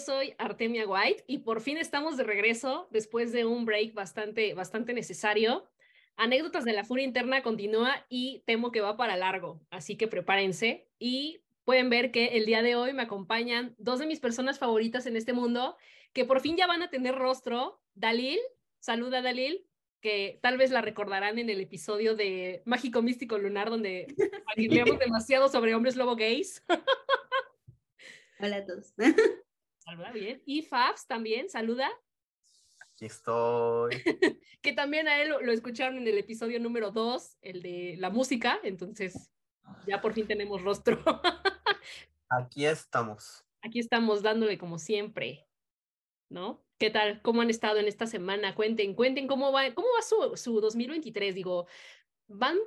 soy Artemia White y por fin estamos de regreso después de un break bastante, bastante necesario. Anécdotas de la furia interna continúa y temo que va para largo, así que prepárense y pueden ver que el día de hoy me acompañan dos de mis personas favoritas en este mundo que por fin ya van a tener rostro. Dalil, saluda Dalil, que tal vez la recordarán en el episodio de Mágico Místico Lunar donde hablamos demasiado sobre hombres lobo gays. Hola a todos. Saluda bien. Y Fabs también, saluda. Aquí estoy. que también a él lo, escucharon en el episodio número 2, el de la música, entonces ya por fin tenemos rostro. Aquí estamos. Aquí estamos dándole como siempre, ¿no? ¿Qué tal? ¿Cómo han estado en esta semana? Cuenten, cuenten cómo va, cómo va su, su 2023. Digo, van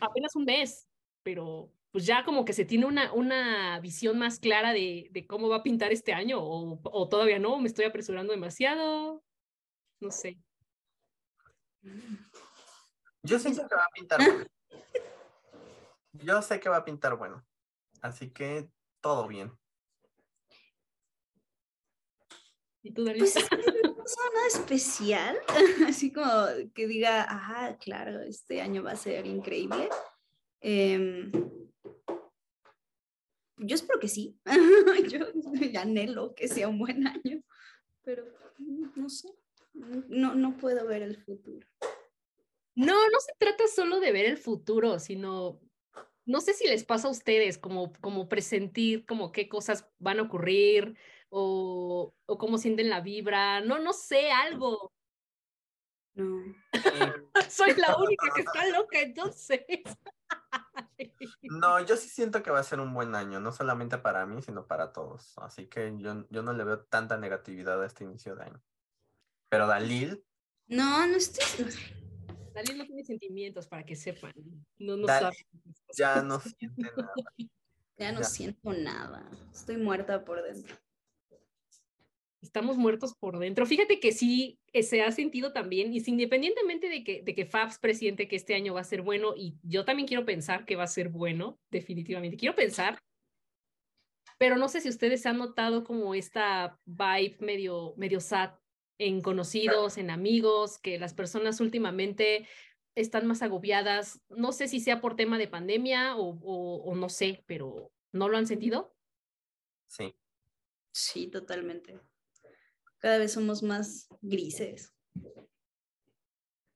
apenas un mes, pero pues ya como que se tiene una, una visión más clara de, de cómo va a pintar este año o, o, todavía no, me estoy apresurando demasiado, no sé. Yo sé que va a pintar bueno. Yo sé que va a pintar bueno, así que todo bien. ¿Y tú, David? Pues no nada especial, así como que diga, ajá, claro, este año va a ser increíble. Eh, yo espero que sí. yo anhelo que sea un buen año, pero no sé, no, no puedo ver el futuro. No, no se trata solo de ver el futuro, sino, no sé si les pasa a ustedes como, como presentir como qué cosas van a ocurrir o, o cómo sienten la vibra, no, no sé, algo. No. Soy la única que está loca, entonces. No, yo sí siento que va a ser un buen año, no solamente para mí, sino para todos. Así que yo, yo no le veo tanta negatividad a este inicio de año. Pero Dalil. No, no estoy. Dalil no tiene sentimientos para que sepan. No, no Dalil ya no siente nada. Ya no Ya. siento nada. Estoy muerta por dentro. Estamos muertos por dentro. Fíjate que sí eh, se ha sentido también, y independientemente de que, de que Fabs presiente que este año va a ser bueno, y yo también quiero pensar que va a ser bueno, definitivamente. Quiero pensar, pero no sé si ustedes han notado como esta vibe medio, medio sad en conocidos, en amigos, que las personas últimamente están más agobiadas. No sé si sea por tema de pandemia o, o, o no sé, pero ¿no lo han sentido? Sí. Sí, totalmente. Cada vez somos más grises.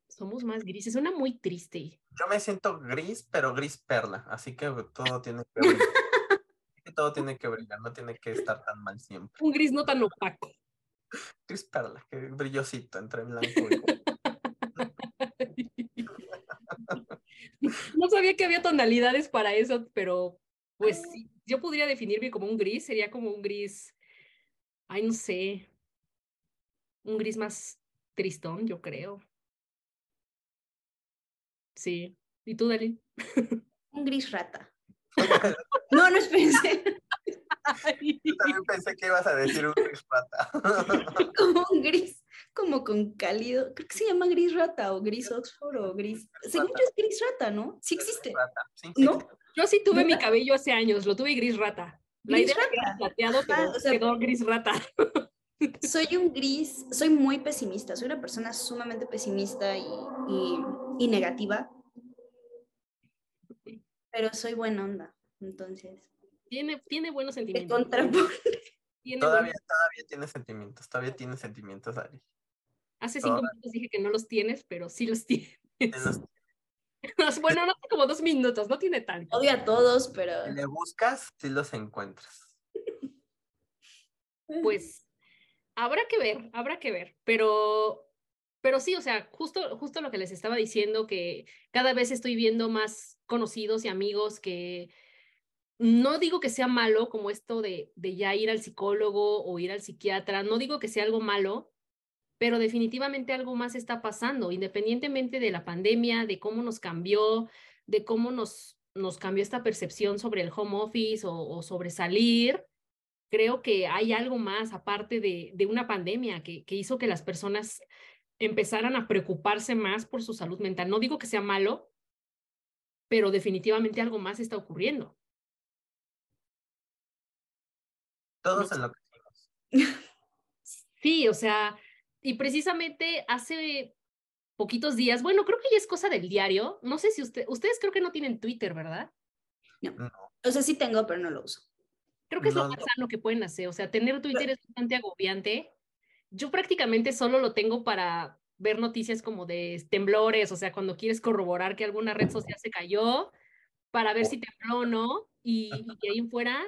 Somos más grises, suena muy triste. Yo me siento gris, pero gris perla. Así que todo tiene que brillar. todo tiene que brillar, no tiene que estar tan mal siempre. Un gris no tan opaco. Gris perla, que brillosito entre blanco y No sabía que había tonalidades para eso, pero pues sí, yo podría definirme como un gris, sería como un gris, ay, no sé, un gris más tristón, yo creo. Sí. ¿Y tú, Dalí? Un gris rata. No, no espérense. Yo también pensé que ibas a decir un gris rata. Como un gris, como con cálido. Creo que se llama gris rata o gris Oxford o gris. Según yo es gris rata, ¿no? Sí existe. Rata, sí, sí. ¿No? Yo sí tuve mi cabello hace años, lo tuve gris rata. La Gris idea que era rata. plateado, pero Ah, o sea- quedó gris rata. Soy un gris, soy muy pesimista. Soy una persona sumamente pesimista y, y, y negativa. Pero soy buena onda. Entonces, Tiene, tiene buenos sentimientos. Tiene Todavía, buenos- todavía tiene sentimientos, todavía tiene sentimientos, Ari. Hace cinco minutos dije que no los tienes, pero sí los tienes. los- bueno, no como dos minutos, no tiene tanto. Odio a todos, pero. Si le buscas, sí los encuentras. Pues habrá que ver, habrá que ver, pero, pero sí, o sea, justo, justo lo que les estaba diciendo, que cada vez estoy viendo más conocidos y amigos que no digo que sea malo como esto de, de ya ir al psicólogo o ir al psiquiatra, no digo que sea algo malo, pero definitivamente algo más está pasando, independientemente de la pandemia, de cómo nos cambió, de cómo nos, nos cambió esta percepción sobre el home office o, o sobre salir creo que hay algo más aparte de, de una pandemia que, que, hizo que las personas empezaran a preocuparse más por su salud mental. No digo que sea malo, pero definitivamente algo más está ocurriendo. Todos enloquecimos. Sí, o sea, y precisamente hace poquitos días, bueno, creo que ya es cosa del diario. No sé si usted, ustedes creo que no tienen Twitter, ¿verdad? No. O sea, sí tengo, pero no lo uso. Creo que es lo más no. sano que pueden hacer. O sea, tener Twitter es bastante agobiante. Yo prácticamente solo lo tengo para ver noticias como de temblores, o sea, cuando quieres corroborar que alguna red social se cayó, para ver si tembló o no, y, y ahí en fuera,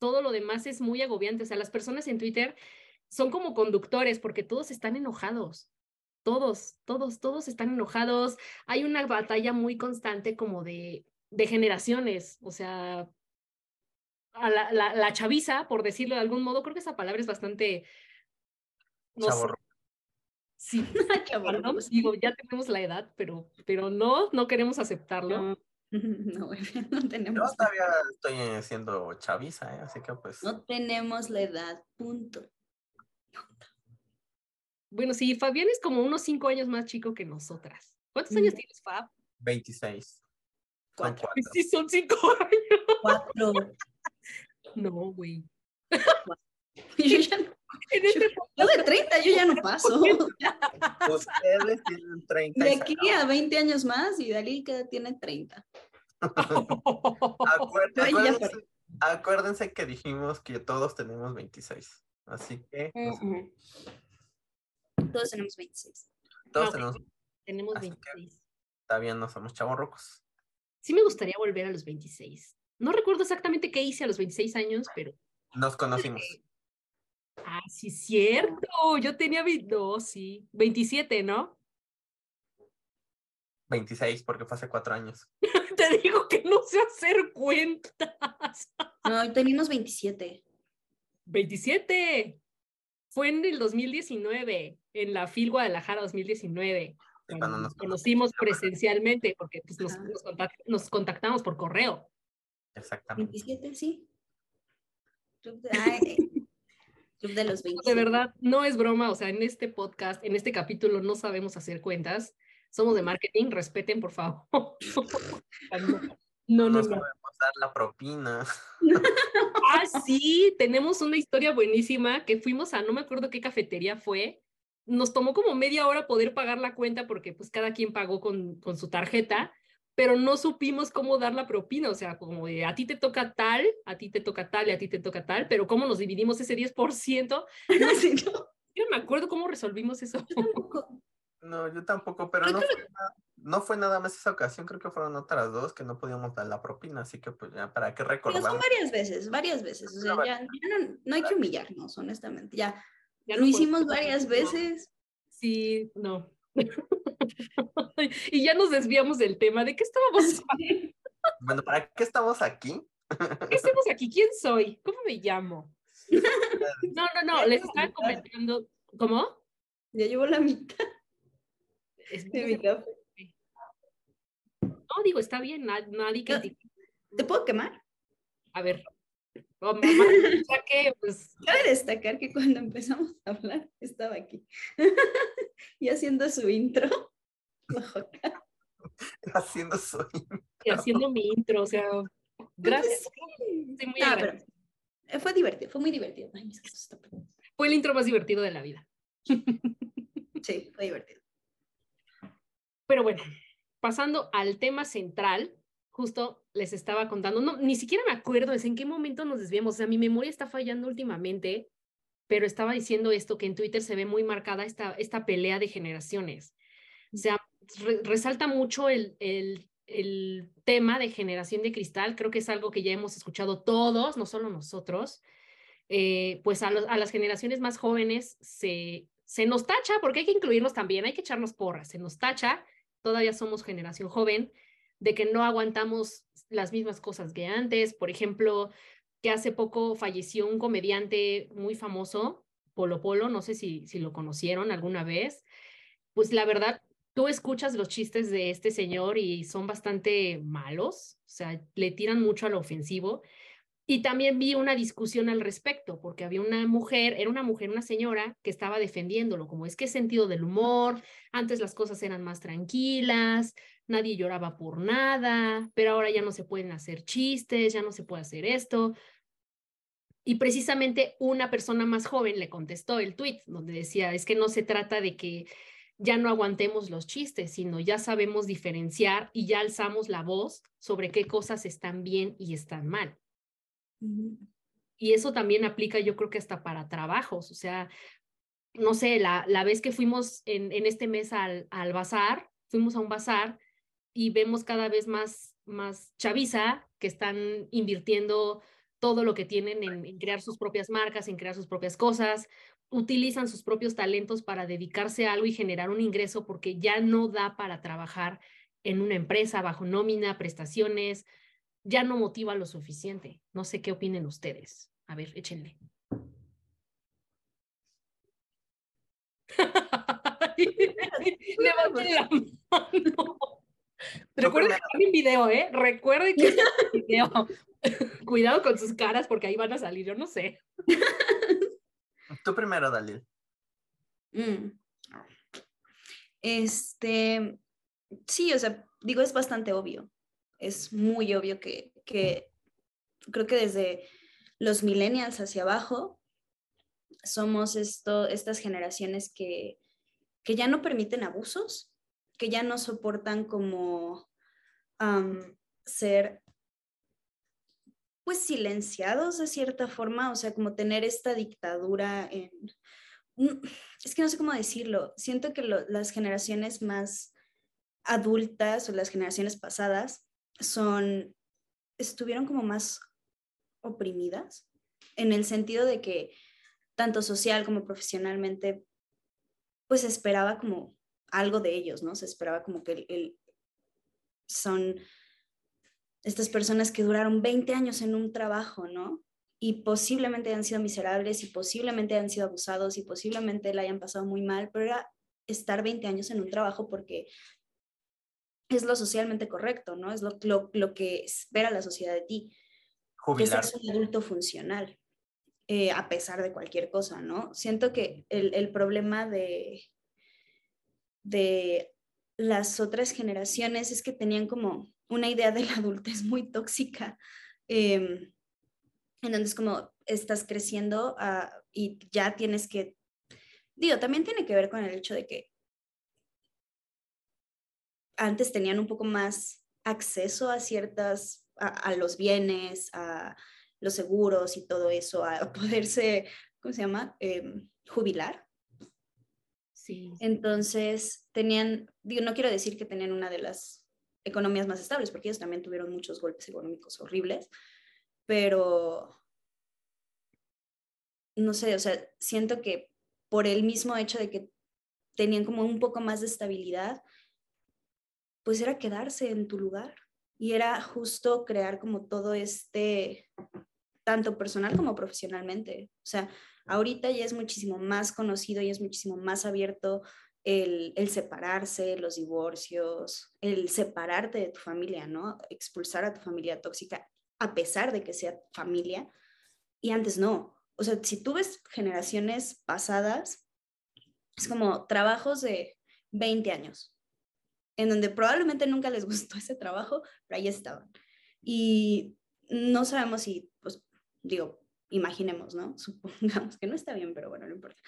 todo lo demás es muy agobiante. O sea, las personas en Twitter son como conductores porque todos están enojados. Todos, todos, todos están enojados. Hay una batalla muy constante como de, de generaciones. O sea, a la, la, la chaviza, por decirlo de algún modo, creo que esa palabra es bastante... No sé, sí, perdón, digo, ya tenemos la edad, pero, pero no, no queremos aceptarlo. No, no, no Yo tenemos, todavía estoy siendo chaviza, ¿eh? así que pues no tenemos la edad, punto. Bueno, sí, Fabián es como unos cinco años más chico que nosotras. ¿Cuántos años Mm. tienes, Fab? 26. Son Cuatro. cuatro. Sí, son cinco años. Cuatro. No, güey. Yo, ya no- En este yo de 30, yo ya no paso. Ustedes tienen 30 De aquí a 20 años más y Dalí que tiene 30. Acuer- Yo ahí ya acuérdense, acuérdense que dijimos que todos tenemos 26. Así que pues, Todos tenemos 26. todos Ok. tenemos, Tenemos Así que- 26. todavía no somos chavorrucos. Sí me gustaría volver a los 26. No recuerdo exactamente qué hice a los 26 años, pero... Nos conocimos. Ah, sí, cierto. Yo tenía... No, sí. 27, ¿no? 26, porque fue hace cuatro años. Te digo que no sé hacer cuentas. No, teníamos 27. 27. Fue en el 2019, en la FIL Guadalajara 2019. Y cuando nos conocimos presencialmente, porque pues, nos, Ajá. nos contact- nos contactamos por correo. Exactamente. 27, sí. Club de, ay, Club de los 27. De verdad, no es broma, o sea, en este podcast, en este capítulo no sabemos hacer cuentas. Somos de marketing, respeten, por favor. No, no, Nos no. podemos dar la propina. Ah, sí, tenemos una historia buenísima que fuimos a, no me acuerdo qué cafetería fue. Nos tomó como media hora poder pagar la cuenta porque pues cada quien pagó con, con su tarjeta, pero no supimos cómo dar la propina, o sea, como de a ti te toca tal, a ti te toca tal y a ti te toca tal, pero cómo nos dividimos ese 10%, Sí, no, yo no me acuerdo cómo resolvimos eso. yo tampoco. No, yo tampoco, pero no fue, na- no fue nada más esa ocasión, creo que fueron otras dos que no podíamos dar la propina, así que pues ya, ¿para qué Pero son recordamos? varias veces, varias veces. O sea, No, ya, ya no, no hay que humillarnos, honestamente. Ya, Ya lo no hicimos varias veces. Sí, no. y ya nos desviamos del tema. ¿De qué estábamos? Bueno, ¿para qué estamos aquí? ¿Qué hacemos aquí? ¿Quién soy? ¿Cómo me llamo? No, no, no, les estaba mitad. comentando. ¿Cómo? Ya llevo la mitad Es- de mi café. No, digo, está bien, na- nadie No. critica. ¿Te puedo quemar? A ver. Oh, mamá, o sea que, pues, Cabe destacar que cuando empezamos a hablar estaba aquí y haciendo su intro. Haciendo su... y haciendo mi intro, o sea, gracias. Estoy muy agradecida. pero eh, fue divertido, fue muy divertido. Ay. Fue el intro más divertido de la vida. Sí, fue divertido. Pero bueno, pasando al tema central, justo les estaba contando, no, ni siquiera me acuerdo es en qué momento nos desviamos, o sea, mi memoria está fallando últimamente, pero estaba diciendo esto, que en Twitter se ve muy marcada esta, esta pelea de generaciones. O sea, re- resalta mucho el, el, el tema de generación de cristal, creo que es algo que ya hemos escuchado todos, no solo nosotros, eh, pues a, los- a las generaciones más jóvenes se, se nos tacha, porque hay que incluirnos también, hay que echarnos porras, se nos tacha, todavía somos generación joven, de que no aguantamos las mismas cosas que antes. Por ejemplo, que hace poco falleció un comediante muy famoso, Polo Polo, no sé si, si lo conocieron alguna vez. Pues la verdad, tú escuchas los chistes de este señor y son bastante malos, o sea, le tiran mucho a lo ofensivo. Y también vi una discusión al respecto, porque había una mujer, era una mujer, una señora, que estaba defendiéndolo, como es que sentido del humor, antes las cosas eran más tranquilas, nadie lloraba por nada, pero ahora ya no se pueden hacer chistes, ya no se puede hacer esto. Y precisamente una persona más joven le contestó el tweet donde decía, es que no se trata de que ya no aguantemos los chistes, sino ya sabemos diferenciar y ya alzamos la voz sobre qué cosas están bien y están mal. Y eso también aplica, yo creo que hasta para trabajos, o sea, no sé, la, la vez que fuimos en, en este mes al, al bazar, fuimos a un bazar y vemos cada vez más, más chaviza que están invirtiendo todo lo que tienen en, en, crear sus propias marcas, en crear sus propias cosas, utilizan sus propios talentos para dedicarse a algo y generar un ingreso porque ya no da para trabajar en una empresa bajo nómina, prestaciones, ya no motiva lo suficiente. No sé qué opinen ustedes. A ver, échenle. Levanten la mano. Recuerden que en video, ¿eh? Recuerden que está en video. Cuidado con sus caras porque ahí van a salir, yo no sé. Tú primero, Dalil. Mm. Este, sí, o sea, digo, es bastante obvio. Es muy obvio que, que creo que desde los millennials hacia abajo somos esto, estas generaciones que, que ya no permiten abusos, que ya no soportan como ser pues silenciados de cierta forma, o sea, como tener esta dictadura es que no sé cómo decirlo, siento que las generaciones más adultas o las generaciones pasadas son, estuvieron como más oprimidas, en el sentido de que tanto social como profesionalmente, pues esperaba como algo de ellos, ¿no? Se esperaba como que el, son estas personas que duraron 20 años en un trabajo, ¿no? Y posiblemente han sido miserables y posiblemente han sido abusados y posiblemente la hayan pasado muy mal, pero era estar 20 años en un trabajo porque es lo socialmente correcto, ¿no? Es lo, lo, que espera la sociedad de ti. Jubilar. Que seas un adulto funcional, eh, a pesar de cualquier cosa, ¿no? Siento que el, el problema de, de las otras generaciones es que tenían como una idea de la adultez muy tóxica, eh, en donde es como estás creciendo uh, y ya tienes que, digo, también tiene que ver con el hecho de que antes tenían un poco más acceso a ciertas, a, los bienes, a los seguros y todo eso, a poderse, ¿cómo se llama? Eh, jubilar. Entonces, tenían, digo, no quiero decir que tenían una de las economías más estables, porque ellos también tuvieron muchos golpes económicos horribles, pero no sé, o sea, siento que por el mismo hecho de que tenían como un poco más de estabilidad, pues era quedarse en tu lugar y era justo crear como todo este, tanto personal como profesionalmente. O sea, ahorita ya es muchísimo más conocido y es muchísimo más abierto el, separarse, los divorcios, el separarte de tu familia, ¿no? Expulsar a tu familia tóxica a pesar de que sea familia. Y antes no. O sea, si tú ves generaciones pasadas, es como trabajos de 20 años, en donde probablemente nunca les gustó ese trabajo, pero ahí estaban. Y no sabemos si, pues, digo, imaginemos, ¿no? Supongamos que no está bien, pero bueno, no importa.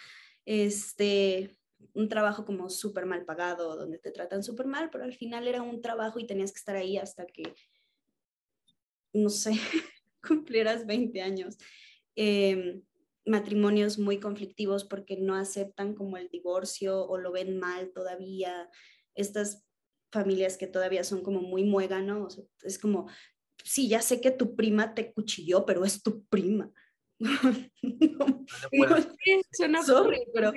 Este, un trabajo como súper mal pagado, donde te tratan súper mal, pero al final era un trabajo y tenías que estar ahí hasta que, no sé, cumplieras 20 años. Em, matrimonios muy conflictivos porque no aceptan como el divorcio o lo ven mal todavía. Estas familias que todavía son como muy muéganos, es como, sí, ya sé que tu prima te cuchilló, pero es tu prima. No, suena sorry, pero,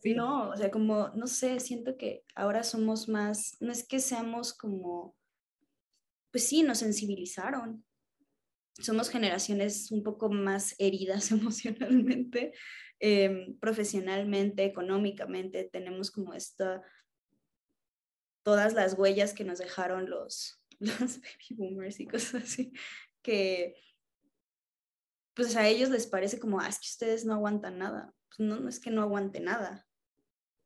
sí. no, o sea, como, no sé, siento que ahora somos más, no es que seamos como, pues sí, nos sensibilizaron. Somos generaciones un poco más heridas emocionalmente, em, profesionalmente, económicamente, tenemos como esta, todas las huellas que nos dejaron los, los baby boomers y cosas así, que pues a ellos les parece como, ah, es que ustedes no aguantan nada. Pues no, no es que no aguante nada.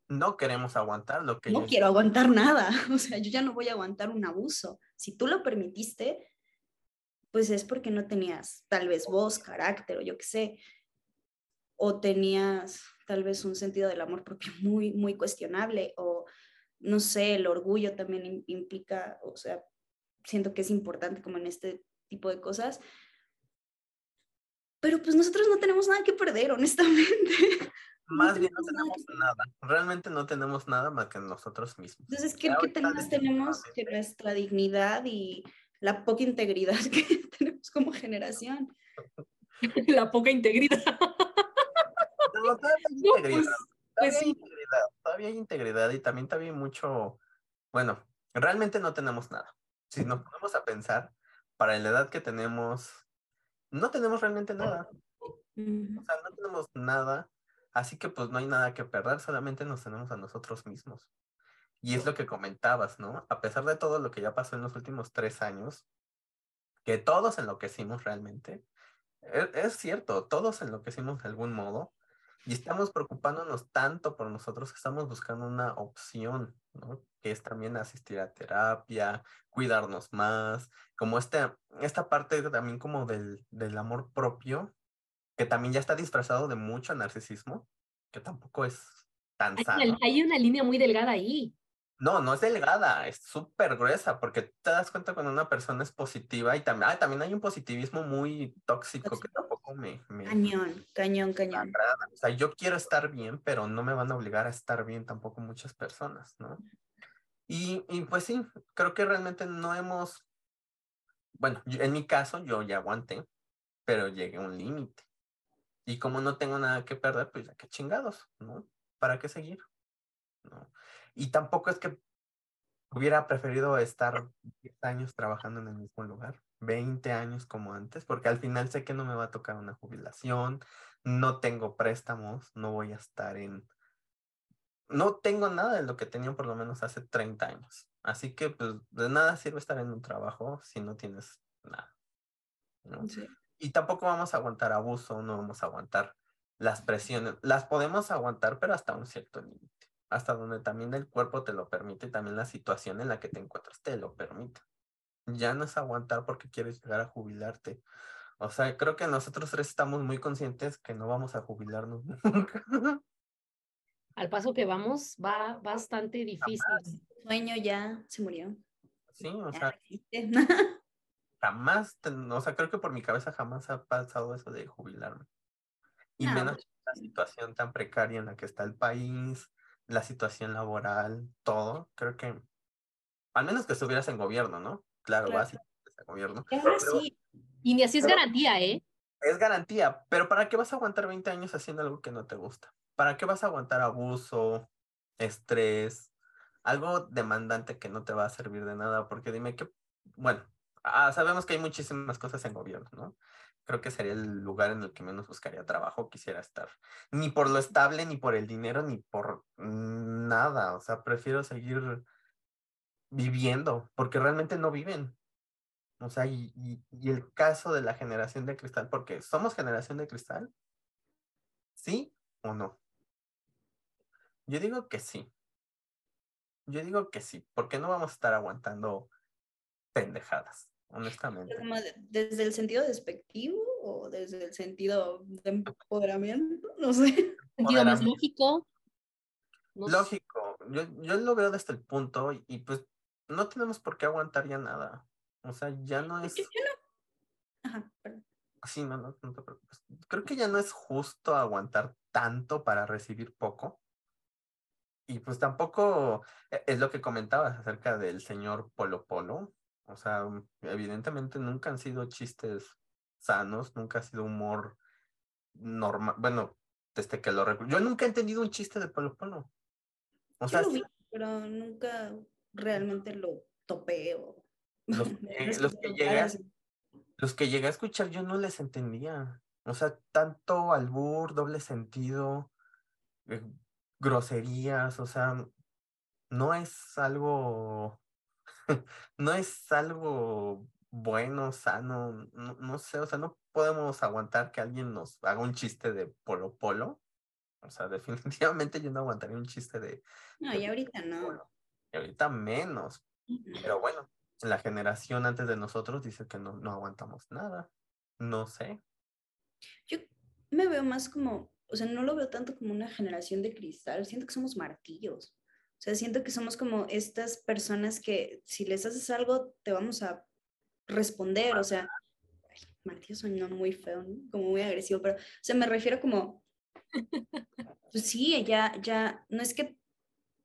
No queremos aguantar lo que... No quiero aguantar nada. O sea, yo ya no voy a aguantar un abuso. Si tú lo permitiste, pues es porque no tenías tal vez voz, carácter o yo qué sé, o tenías tal vez un sentido del amor propio muy, muy cuestionable, o no sé, el orgullo también implica, o sea, siento que es importante como en este tipo de cosas. Pero pues nosotros no tenemos nada que perder, honestamente. Más bien no tenemos nada. Realmente no tenemos nada más que nosotros mismos. Entonces, ¿qué, ¿qué tenemos que nuestra dignidad y la poca integridad que tenemos como generación? la poca integridad. No, todavía hay integridad. Pues, todavía, pues hay integridad todavía hay integridad y también todavía hay mucho, bueno, realmente no tenemos nada. Si nos ponemos a pensar, para la edad que tenemos, no tenemos realmente nada. O sea, no tenemos nada, así que pues no hay nada que perder, solamente nos tenemos a nosotros mismos. Y es lo que comentabas, ¿no? A pesar de todo lo que ya pasó en los últimos tres años, que todos enloquecimos realmente, es, es cierto, todos enloquecimos de algún modo, y estamos preocupándonos tanto por nosotros que estamos buscando una opción, ¿no? Que es también asistir a terapia, cuidarnos más, como este, esta parte también como del, del amor propio, que también ya está disfrazado de mucho narcisismo, que tampoco es tan sano. hay una línea muy delgada ahí. No, no es delgada, es súper gruesa, porque te das cuenta cuando una persona es positiva y también, ah, también hay un positivismo muy tóxico, que tampoco me, Cañón, cañón, cañón. O sea, yo quiero estar bien, pero no me van a obligar a estar bien tampoco muchas personas, ¿no? Y, y pues sí, creo que realmente no hemos, bueno, en mi caso yo ya aguanté, pero llegué a un límite. Y como no tengo nada que perder, pues ya que chingados, ¿no? ¿Para qué seguir? ¿No? Y tampoco es que hubiera preferido estar 10 años trabajando en el mismo lugar, 20 años como antes, porque al final sé que no me va a tocar una jubilación, no tengo préstamos, no voy a estar en... No tengo nada de lo que tenía por lo menos hace 30 años. Así que pues de nada sirve estar en un trabajo si no tienes nada. Y tampoco vamos a aguantar abuso, no vamos a aguantar las presiones. Las podemos aguantar, pero hasta un cierto límite hasta donde también el cuerpo te lo permite y también la situación en la que te encuentras te lo permite. Ya no es aguantar porque quieres llegar a jubilarte. O sea, creo que nosotros tres estamos muy conscientes que no vamos a jubilarnos nunca. Al paso que vamos, va bastante difícil. El sueño ya se murió. Sí, o sea, jamás, o sea, creo que por mi cabeza jamás ha pasado eso de jubilarme. Y menos pues la situación tan precaria en la que está el país, la situación laboral, todo, creo que, al menos que estuvieras en gobierno, ¿no? Claro, vas a gobierno. sí. Y ni así es garantía, ¿eh? Es garantía, pero ¿para qué vas a aguantar 20 años haciendo algo que no te gusta? ¿Para qué vas a aguantar abuso, estrés, algo demandante que no te va a servir de nada? Porque dime que, bueno, ah, sabemos que hay muchísimas cosas en gobierno, ¿no? creo que sería el lugar en el que menos buscaría trabajo, quisiera estar. Ni por lo estable, ni por el dinero, ni por nada. O sea, prefiero seguir viviendo, porque realmente no viven. O sea, y, y, el caso de la generación de cristal, porque somos generación de cristal, ¿sí o no? Yo digo que sí. Yo digo que sí, porque no vamos a estar aguantando pendejadas honestamente. ¿Desde el sentido despectivo o desde el sentido de empoderamiento? No sé. Sentido más lógico. lógico. Yo, yo lo veo desde el punto y, pues no tenemos por qué aguantar ya nada. O sea, ya no es. Ajá, perdón. Sí, no, no, no te preocupes. Creo que ya no es justo aguantar tanto para recibir poco. Y pues tampoco e, es lo que comentabas acerca del señor Polo Polo. O sea, evidentemente nunca han sido chistes sanos, nunca ha sido humor normal. Bueno, desde que lo recuerdo. Yo nunca he entendido un chiste de Polo Polo. O sea, pero nunca realmente lo topé o... Los, que llegué, los que llegué a escuchar yo no les entendía. O sea, tanto albur, doble sentido, eh, groserías, o sea, no es algo no es algo bueno, sano, no, sé, o sea, no podemos aguantar que alguien nos haga un chiste de polo polo. O sea, definitivamente yo no aguantaría un chiste de... No, y ahorita no. Y ahorita menos. Pero bueno, la generación antes de nosotros dice que no, no aguantamos nada. No sé. Yo me veo más como, o sea, no lo veo tanto como una generación de cristal, siento que somos martillos. O sea, siento que somos como estas personas que si les haces algo, te vamos a responder. O sea, martillo suena muy feo, como muy agresivo, pero, o sea, me refiero como, pues sí, ya, ya, no es que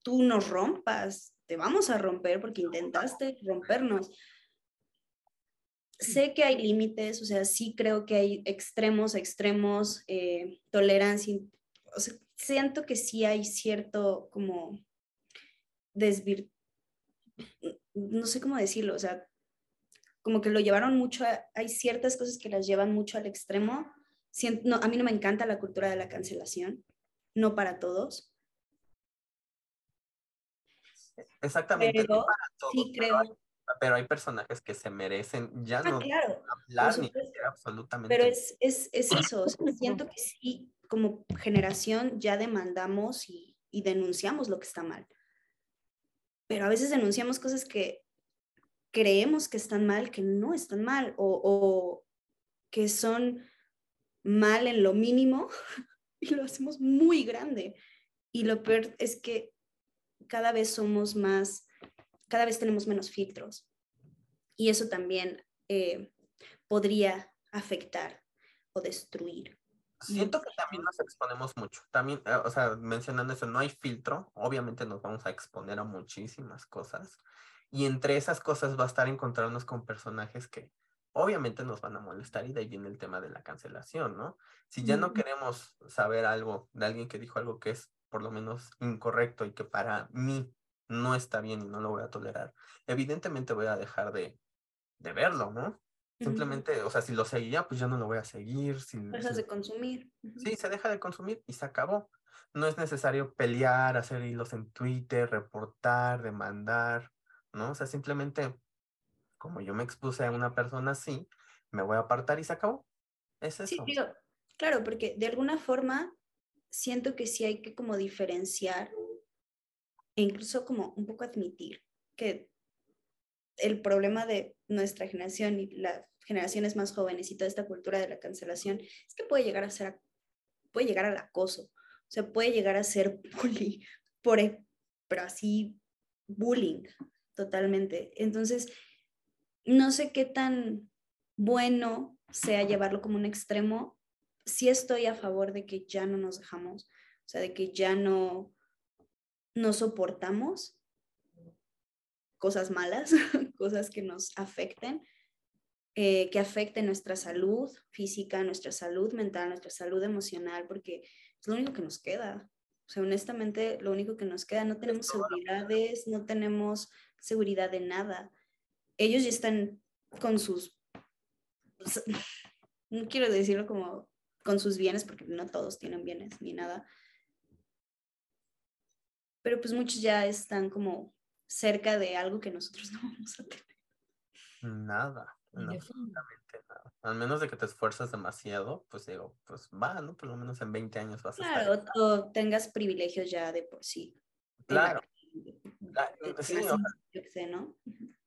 tú nos rompas, te vamos a romper porque intentaste rompernos. Sé que hay límites, o sea, sí creo que hay extremos, extremos, eh, tolerancia, o sea, siento que sí hay cierto como desvir... no sé cómo decirlo, o sea, como que lo llevaron mucho, hay ciertas cosas que las llevan mucho al extremo. no, a mí no me encanta la cultura de la cancelación, no para todos. Exactamente, pero, no para todos, sí creo. Pero hay, personajes que se merecen ya ah, no claro, hablar ni absolutamente. Pero es, es, es eso, siento que sí, como generación ya demandamos y, y denunciamos lo que está mal. Pero a veces denunciamos cosas que creemos que están mal, que no están mal, o, que son mal en lo mínimo y lo hacemos muy grande. Y lo peor es que cada vez somos más, cada vez tenemos menos filtros. Y eso también eh, podría afectar o destruir. Siento que también nos exponemos mucho. También, eh, o sea, mencionando eso, no hay filtro. Obviamente nos vamos a exponer a muchísimas cosas. Y entre esas cosas va a estar encontrarnos con personajes que obviamente nos van a molestar y de ahí viene el tema de la cancelación, ¿no? Si ya no queremos saber algo de alguien que dijo algo que es por lo menos incorrecto y que para mí no está bien y no lo voy a tolerar, evidentemente voy a dejar de, de verlo, ¿no? Simplemente, o sea, si lo seguía, pues ya no lo voy a seguir. Si, Dejas de consumir. Sí, se deja de consumir y se acabó. No es necesario pelear, hacer hilos en Twitter, reportar, demandar. ¿no? O sea, simplemente, como yo me expuse a una persona así, me voy a apartar y se acabó. Es eso. Sí, claro, porque de alguna forma siento que sí hay que como diferenciar e incluso como un poco admitir que el problema de nuestra generación y las generaciones más jóvenes y toda esta cultura de la cancelación es que puede llegar a ser, puede llegar al acoso, o sea, puede llegar a ser bullying, por, e, pero así bullying, totalmente. Entonces, no sé qué tan bueno sea llevarlo como un extremo. Sí estoy a favor de que ya no nos dejamos, o sea, de que ya no, no soportamos cosas malas, cosas que nos afecten, eh, que afecten nuestra salud física, nuestra salud mental, nuestra salud emocional, porque es lo único que nos queda. O sea, honestamente, lo único que nos queda, no tenemos seguridades, no tenemos seguridad de nada. Ellos ya están con sus, no quiero decirlo como con sus bienes, porque no todos tienen bienes ni nada, pero pues muchos ya están como cerca de algo que nosotros no vamos a tener. Nada, absolutamente nada. Al menos de que te esfuerzas demasiado, pues digo, pues va, ¿no? Por lo menos en 20 años vas a estar. Claro, o tengas privilegios ya de por sí. Claro. sí, ¿no?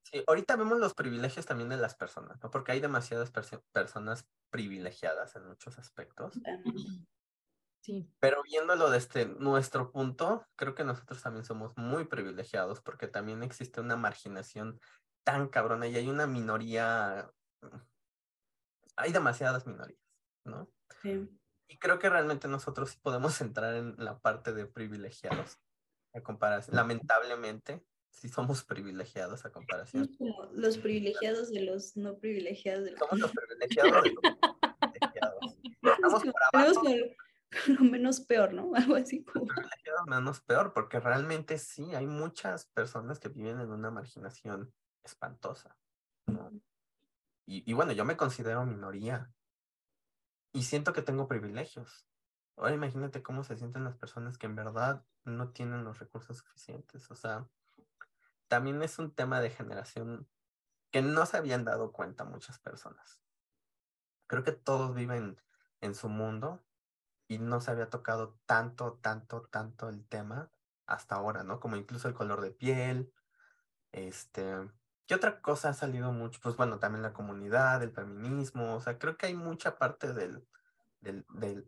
Sí, ahorita vemos los privilegios también de las personas, ¿no? Porque hay demasiadas personas privilegiadas en muchos aspectos. Sí. Pero viéndolo desde nuestro punto, creo que nosotros también somos muy privilegiados porque también existe una marginación tan cabrona y hay una minoría, hay demasiadas minorías, ¿no? Sí. Y creo que realmente nosotros sí podemos entrar en la parte de privilegiados a comparación. Lamentablemente, sí somos privilegiados a comparación. los privilegiados de los no privilegiados. somos los privilegiados de los privilegiados. Estamos por abajo. Lo menos peor, ¿no? Algo así como. Privilegiados menos peor, porque realmente sí, hay muchas personas que viven en una marginación espantosa. ¿no? Y, y bueno, yo me considero minoría y siento que tengo privilegios. Ahora imagínate cómo se sienten las personas que en verdad no tienen los recursos suficientes. O sea, también es un tema de generación que no se habían dado cuenta muchas personas. Creo que todos viven en su mundo y no se había tocado tanto, tanto, tanto el tema hasta ahora, ¿no? Como incluso el color de piel, este, ¿Qué otra cosa ha salido mucho? Pues bueno, también la comunidad, el feminismo, o sea, creo que hay mucha parte de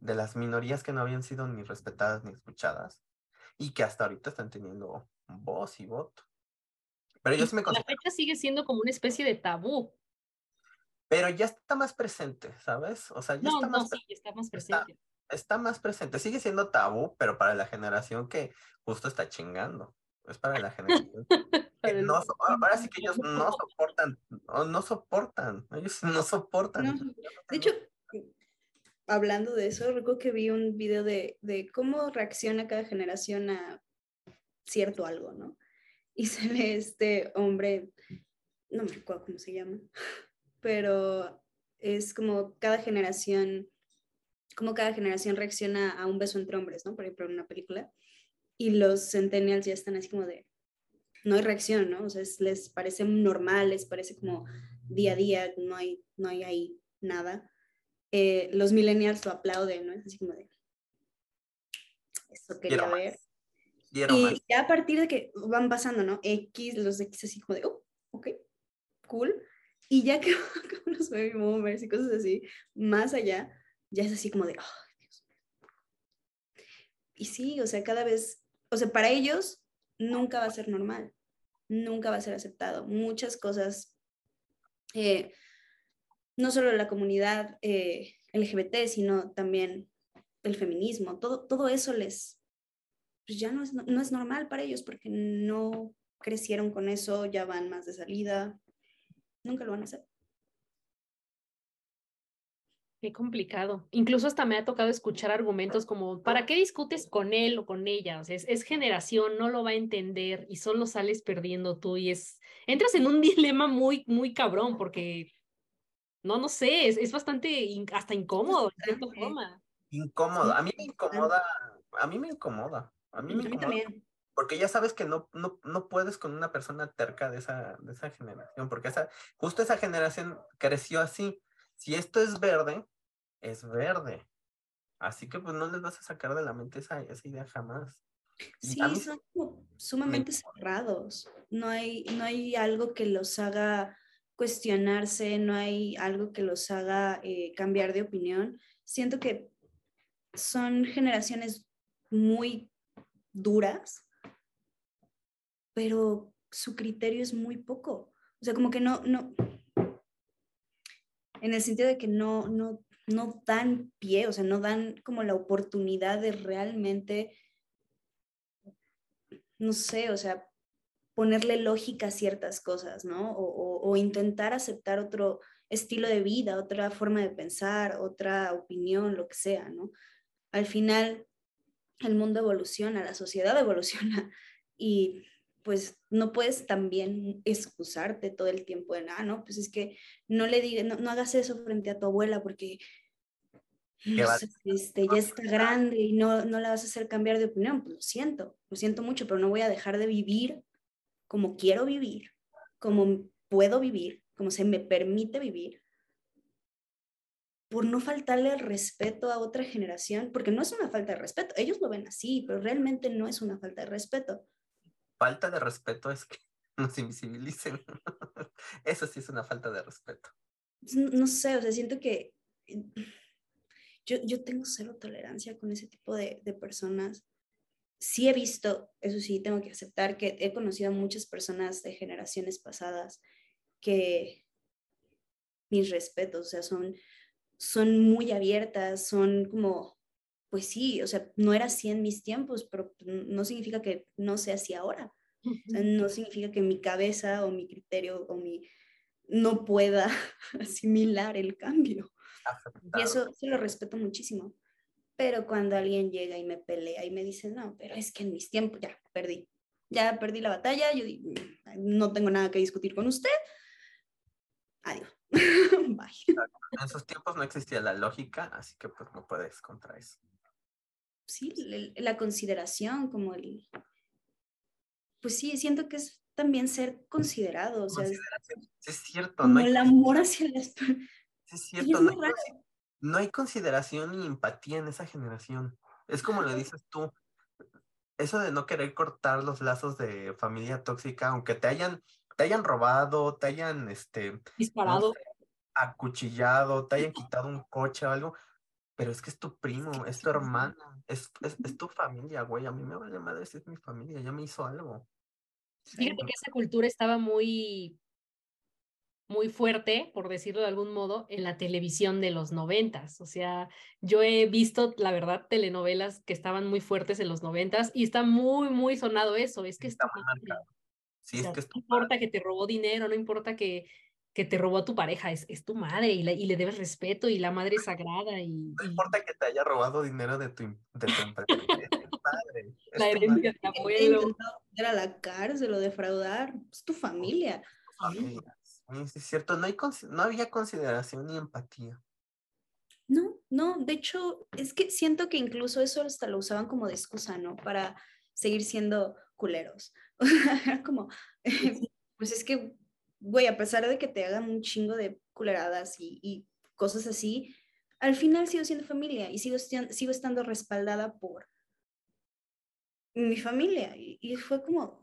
las minorías que no habían sido ni respetadas ni escuchadas y que hasta ahorita están teniendo voz y voto. Pero yo sí me La fecha sigue siendo como una especie de tabú. Pero ya está más presente, ¿sabes? O sea, ya está, más sí, está más presente. Está, más presente. Sigue siendo tabú, pero para la generación que justo está chingando. Es para la generación. no, ahora sí que ellos no soportan, no, soportan, ellos no soportan. De hecho, hablando de eso, recuerdo que vi un video de, de cómo reacciona cada generación a cierto algo, ¿no? Y se ve este hombre, no me acuerdo cómo se llama, pero es como cada generación, como cada generación reacciona a un beso entre hombres, ¿no? Por ejemplo, en una película. Y los centennials ya están así como de, no hay reacción, ¿no? O sea, les parece normal, les parece como día a día, no hay, no hay ahí nada. Eh, los millennials lo aplauden, ¿no? Es así como de, eso quería ver. Y ya a partir de que van pasando, ¿no? X, los X así como de, oh, ok, cool. Y ya que los baby boomers y cosas así, más allá, ya es así como de, oh, Dios Y sí, o sea, cada vez, o sea, para ellos nunca va a ser normal, nunca va a ser aceptado. Muchas cosas, eh, no solo la comunidad eh, LGBT, sino también el feminismo, todo, todo eso les, pues ya no es, no es normal para ellos porque no crecieron con eso, ya van más de salida, nunca lo van a hacer. Qué complicado. Incluso hasta me ha tocado escuchar argumentos como, ¿para qué discutes con él o con ella? O sea, es, generación, no lo va a entender y solo sales perdiendo tú y es, entras en un dilema muy, muy cabrón porque, no, no sé, es, bastante hasta incómodo, de cierta forma. Incómodo, a mí me incomoda, a mí me incomoda, a mí me incomoda. Porque ya sabes que no, no, no puedes con una persona terca de esa, de esa generación, porque esa, justo esa generación creció así. Si esto es verde, es verde. Así que pues no les vas a sacar de la mente esa, esa idea jamás. Sí, son sumamente cerrados. No hay, no hay algo que los haga cuestionarse, no hay algo que los haga eh, cambiar de opinión. Siento que son generaciones muy duras pero su criterio es muy poco. O sea, como que no, no, en el sentido de que no, no, no dan pie, o sea, no dan como la oportunidad de realmente, no sé, o sea, ponerle lógica a ciertas cosas, ¿no? O, o, intentar aceptar otro estilo de vida, otra forma de pensar, otra opinión, lo que sea, ¿no? Al final, el mundo evoluciona, la sociedad evoluciona y pues no puedes también excusarte todo el tiempo de nada, ¿no? Pues es que no le digas, no, hagas eso frente a tu abuela porque este, ya está grande y no, no la vas a hacer cambiar de opinión. Pues lo siento, lo siento mucho, pero no voy a dejar de vivir como quiero vivir, como puedo vivir, como se me permite vivir, por no faltarle el respeto a otra generación, porque no es una falta de respeto, ellos lo ven así, pero realmente no es una falta de respeto falta de respeto es que nos invisibilicen. Eso sí es una falta de respeto. No, sé, o sea, siento que yo, yo tengo cero tolerancia con ese tipo de, de, personas. Sí he visto, eso sí, tengo que aceptar que he conocido a muchas personas de generaciones pasadas que mis respetos, o sea, son, son muy abiertas, son como pues sí, o sea, no era así en mis tiempos, pero no significa que no sea así ahora. no significa que mi cabeza o mi criterio o mi no pueda asimilar el cambio. Y eso lo respeto muchísimo. Pero cuando alguien llega y me pelea y me dice, no, pero es que en mis tiempos ya perdí, ya perdí la batalla, yo digo, no tengo nada que discutir con usted, adiós. Bye. En esos tiempos no existía la lógica, así que pues no puedes contra eso. Sí, la consideración, como el... Pues sí, siento que es también ser considerado, o sea, es, cierto, como el amor hacia las es cierto, no hay, consideración ni empatía en esa generación. Es como lo dices tú, eso de no querer cortar los lazos de familia tóxica, aunque te hayan te hayan robado, te hayan, este, disparado, acuchillado, te hayan quitado un coche o algo, pero es que es tu primo, es tu hermana, es, es, es tu familia, güey. A mí me vale madre si es mi familia, ya me hizo algo. Fíjate que esa cultura estaba muy, muy fuerte, por decirlo de algún modo, en la televisión de los noventas. O sea, yo he visto, la verdad, telenovelas que estaban muy fuertes en los noventas y está muy, muy sonado eso. Es que está. Sí, es que no importa que te robó dinero, no importa que que te robó a tu pareja, es, es tu madre y, y, le debes respeto y la madre es sagrada. Y, no importa que te haya robado dinero de tu, de tu empresa, es tu madre. Es la herencia de tu abuelo. Ir a la cárcel o defraudar, es tu familia. Sí, es cierto, no, hay, no había consideración ni empatía. No, no, de hecho, es que siento que incluso eso hasta lo usaban como de excusa, ¿no? Para seguir siendo culeros. como, pues es que güey, a pesar de que te hagan un chingo de culeradas y, cosas así, al final sigo siendo familia y sigo, sigo estando respaldada por mi familia. Y, fue como,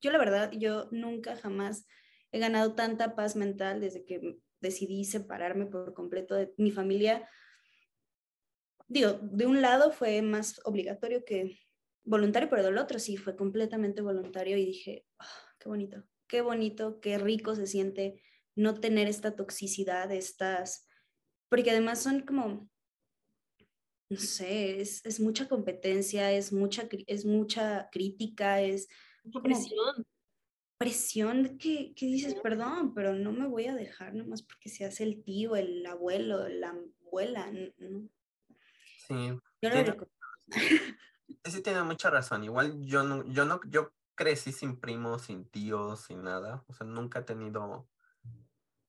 yo la verdad, yo nunca jamás he ganado tanta paz mental desde que decidí separarme por completo de mi familia. Digo, de un lado fue más obligatorio que voluntario, pero del otro sí fue completamente voluntario y dije, ah, qué bonito, qué bonito, qué rico se siente no tener esta toxicidad, estas, porque además son como, no sé, es, mucha competencia, es mucha, es mucha crítica, es... presión. Presión que, que, dices, perdón, pero no me voy a dejar nomás porque se hace el tío, el abuelo, la abuela. Sí. Yo tiene, sí tiene mucha razón. Igual yo no, yo no, yo crecí sin primos, sin tíos, sin nada. O sea, nunca he tenido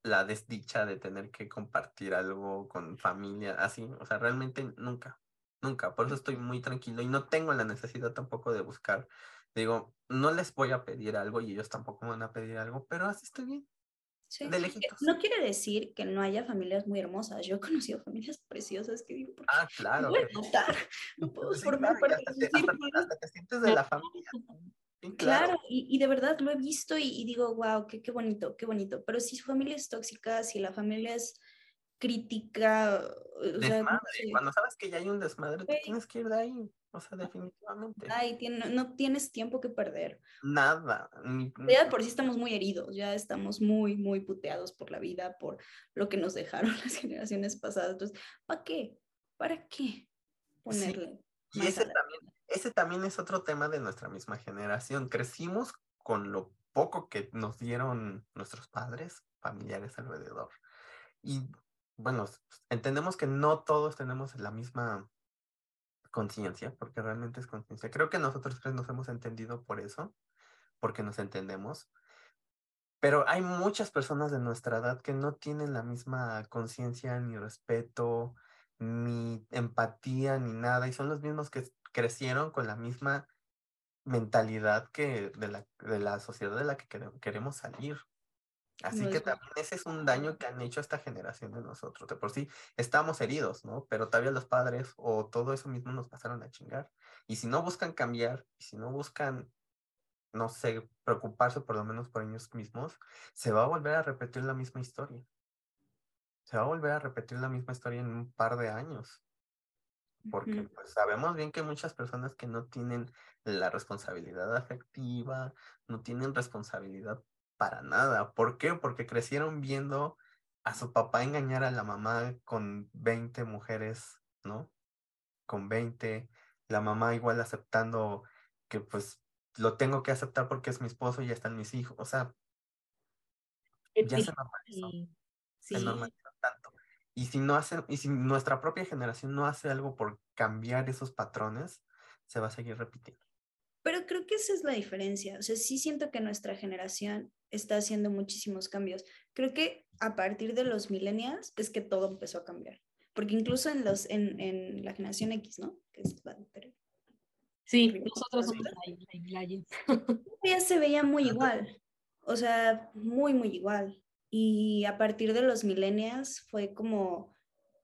la desdicha de tener que compartir algo con familia, así. O sea, realmente nunca, nunca. Por eso estoy muy tranquilo y no tengo la necesidad tampoco de buscar. Digo, no les voy a pedir algo y ellos tampoco me van a pedir algo, pero así estoy bien. Sí. De. No quiere decir que no haya familias muy hermosas. Yo he conocido familias preciosas que digo, ah, claro. No puedo matar, no puedo formar parte hasta, te sientes de la familia. Claro, y, de verdad lo he visto y, digo, wow, qué, qué, bonito, qué bonito. Pero si su familia es tóxica, si la familia es crítica. Desmadre. Cuando sabes que ya hay un desmadre, tienes que ir de ahí. O sea, definitivamente. Ay, no tienes tiempo que perder. Nada. Ya por sí estamos muy heridos, ya estamos muy, muy puteados por la vida, por lo que nos dejaron las generaciones pasadas. Entonces, ¿para qué? ¿Para qué ponerle? Y ese también, ese también es otro tema de nuestra misma generación. Crecimos con lo poco que nos dieron nuestros padres, familiares alrededor. Y bueno, entendemos que no todos tenemos la misma conciencia, porque realmente es conciencia. Creo que nosotros tres nos hemos entendido por eso, porque nos entendemos. Pero hay muchas personas de nuestra edad que no tienen la misma conciencia, ni respeto, ni empatía, ni nada, y son los mismos que crecieron con la misma mentalidad que de la, de la sociedad de la que queremos salir. Así que también ese es un daño que han hecho esta generación de nosotros. De por sí estamos heridos, ¿no? Pero todavía los padres o todo eso mismo nos pasaron a chingar. Y si no buscan cambiar, y si no buscan, no sé, preocuparse por lo menos por ellos mismos, se va a volver a repetir la misma historia. Se va a volver a repetir la misma historia en un par de años porque pues, sabemos bien que muchas personas que no tienen la responsabilidad afectiva, no tienen responsabilidad para nada. ¿Por qué? Porque crecieron viendo a su papá engañar a la mamá con 20 mujeres, ¿no? Con 20, la mamá igual aceptando que pues lo tengo que aceptar porque es mi esposo y ya están mis hijos, o sea, ya se normalizó. Se normalizó. Y si no hacen, y si nuestra propia generación no hace algo por cambiar esos patrones, se va a seguir repitiendo. Pero creo que esa es la diferencia. O sea, sí siento que nuestra generación está haciendo muchísimos cambios. Creo que a partir de los millennials es que todo empezó a cambiar. Porque incluso en, los, en, en la generación X, ¿no? Que es la Sí, nosotros somos la, Ya se veía muy igual. O sea, muy, muy igual. Y a partir de los millennials fue como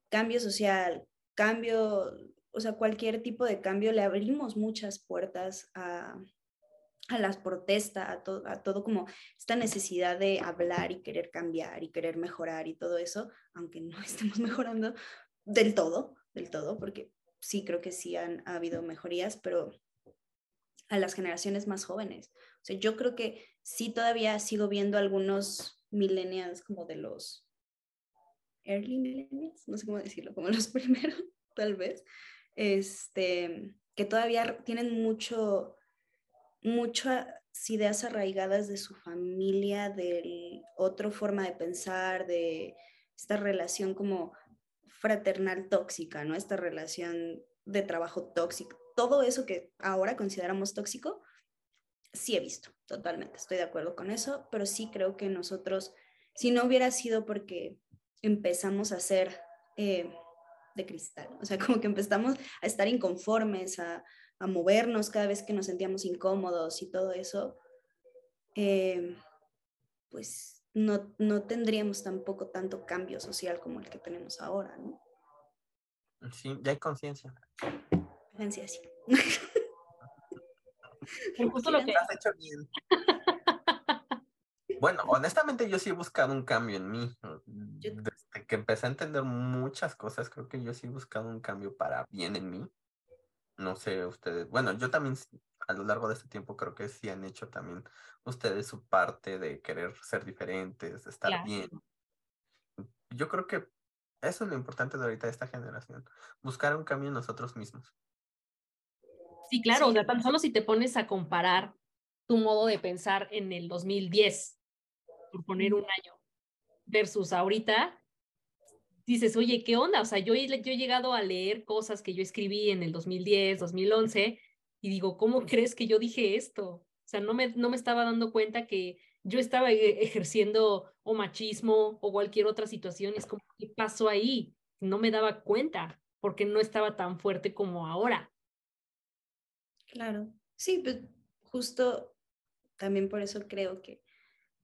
cambio social, cambio, o sea, cualquier tipo de cambio, le abrimos muchas puertas a, a las protestas, a, a todo como esta necesidad de hablar y querer cambiar y querer mejorar y todo eso, aunque no estemos mejorando del todo, del todo, porque sí creo que sí han ha habido mejorías, pero a las generaciones más jóvenes. O sea, yo creo que sí todavía sigo viendo algunos millennials como de los early millennials, no sé cómo decirlo, como los primeros, tal vez, este, que todavía tienen mucho, muchas ideas arraigadas de su familia, de otra forma de pensar, de esta relación como fraternal tóxica, ¿no? Esta relación de trabajo tóxico, todo eso que ahora consideramos tóxico, sí he visto, totalmente, estoy de acuerdo con eso, pero sí creo que nosotros, si no hubiera sido porque empezamos a ser eh, de cristal, o sea, como que empezamos a estar inconformes, a, a movernos cada vez que nos sentíamos incómodos y todo eso, eh, pues no, no tendríamos tampoco tanto cambio social como el que tenemos ahora, ¿no? Sí, ya hay conciencia. Conciencia, sí. Justo lo que... Has hecho bien. Bueno, honestamente yo sí he buscado un cambio en mí. Desde que empecé a entender muchas cosas, creo que yo sí he buscado un cambio para bien en mí. No sé, ustedes, bueno, yo también a lo largo de este tiempo creo que sí han hecho también ustedes su parte de querer ser diferentes, de estar bien. Yo creo que eso es lo importante de ahorita de esta generación, buscar un cambio en nosotros mismos. Sí, claro, o sea, tan solo si te pones a comparar tu modo de pensar en el 2010, por poner un año, versus ahorita, dices, oye, ¿qué onda? O sea, yo, yo he llegado a leer cosas que yo escribí en el 2010, 2011, y digo, ¿cómo crees que yo dije esto? O sea, no me, no me estaba dando cuenta que yo estaba e, ejerciendo o machismo o cualquier otra situación. Es como, ¿qué pasó ahí? No me daba cuenta porque no estaba tan fuerte como ahora. Claro, sí, pues justo también por eso creo que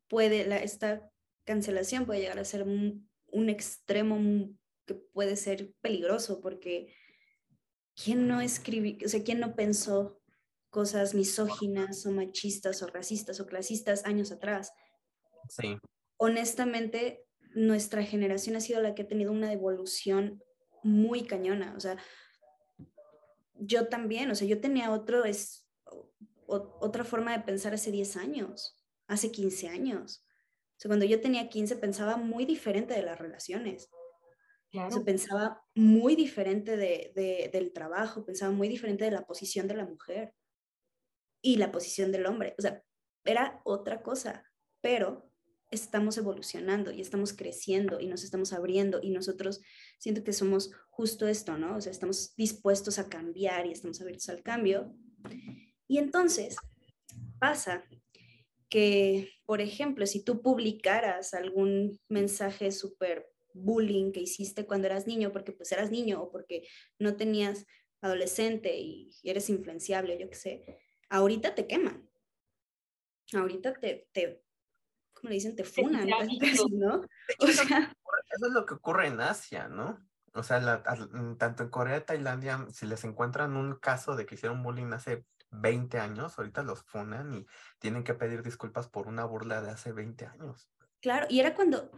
puede, la, esta cancelación puede llegar a ser un, un extremo que puede ser peligroso porque ¿quién no escribió, o sea, quién no pensó cosas misóginas o machistas o racistas o clasistas años atrás? Sí. Honestamente, nuestra generación ha sido la que ha tenido una evolución muy cañona, o sea, yo también, o sea, yo tenía otro, es, otra forma de pensar hace 10 años, hace 15 años. O sea, cuando yo tenía 15 pensaba muy diferente de las relaciones. Claro. pensaba muy diferente de, del trabajo, pensaba muy diferente de la posición de la mujer y la posición del hombre. O sea, era otra cosa, pero estamos evolucionando y estamos creciendo y nos estamos abriendo y nosotros siento que somos justo esto, ¿no? O sea, estamos dispuestos a cambiar y estamos abiertos al cambio. Y entonces pasa que, por ejemplo, si tú publicaras algún mensaje súper bullying que hiciste cuando eras niño, porque pues eras niño o porque no tenías adolescente y eres influenciable, yo qué sé, ahorita te queman. Ahorita te, te como le dicen, te funan, ¿no? O sea, eso es lo que ocurre en Asia, ¿no? O sea, tanto en Corea, Tailandia, si les encuentran un caso de que hicieron bullying hace 20 años, ahorita los funan y tienen que pedir disculpas por una burla de hace 20 años. Claro, y era cuando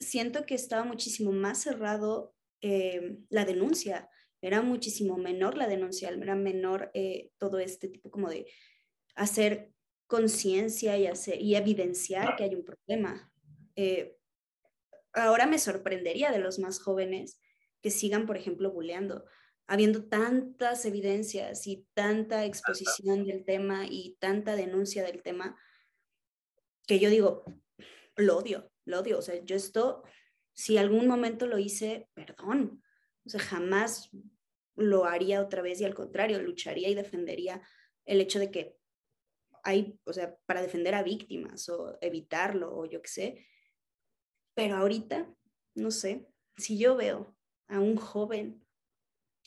siento que estaba muchísimo más cerrado eh, la denuncia, era muchísimo menor la denuncia, era menor eh, todo este tipo como de hacer conciencia y, y evidenciar que hay un problema. Eh, ahora me sorprendería de los más jóvenes que sigan, por ejemplo, buleando, habiendo tantas evidencias y tanta exposición del tema y tanta denuncia del tema, que yo digo, lo odio, lo odio. O sea, yo esto, si algún momento lo hice, perdón. O sea, jamás lo haría otra vez y al contrario, lucharía y defendería el hecho de que hay, o sea, para defender a víctimas o evitarlo o yo qué sé. Pero ahorita, no sé, si yo veo a un joven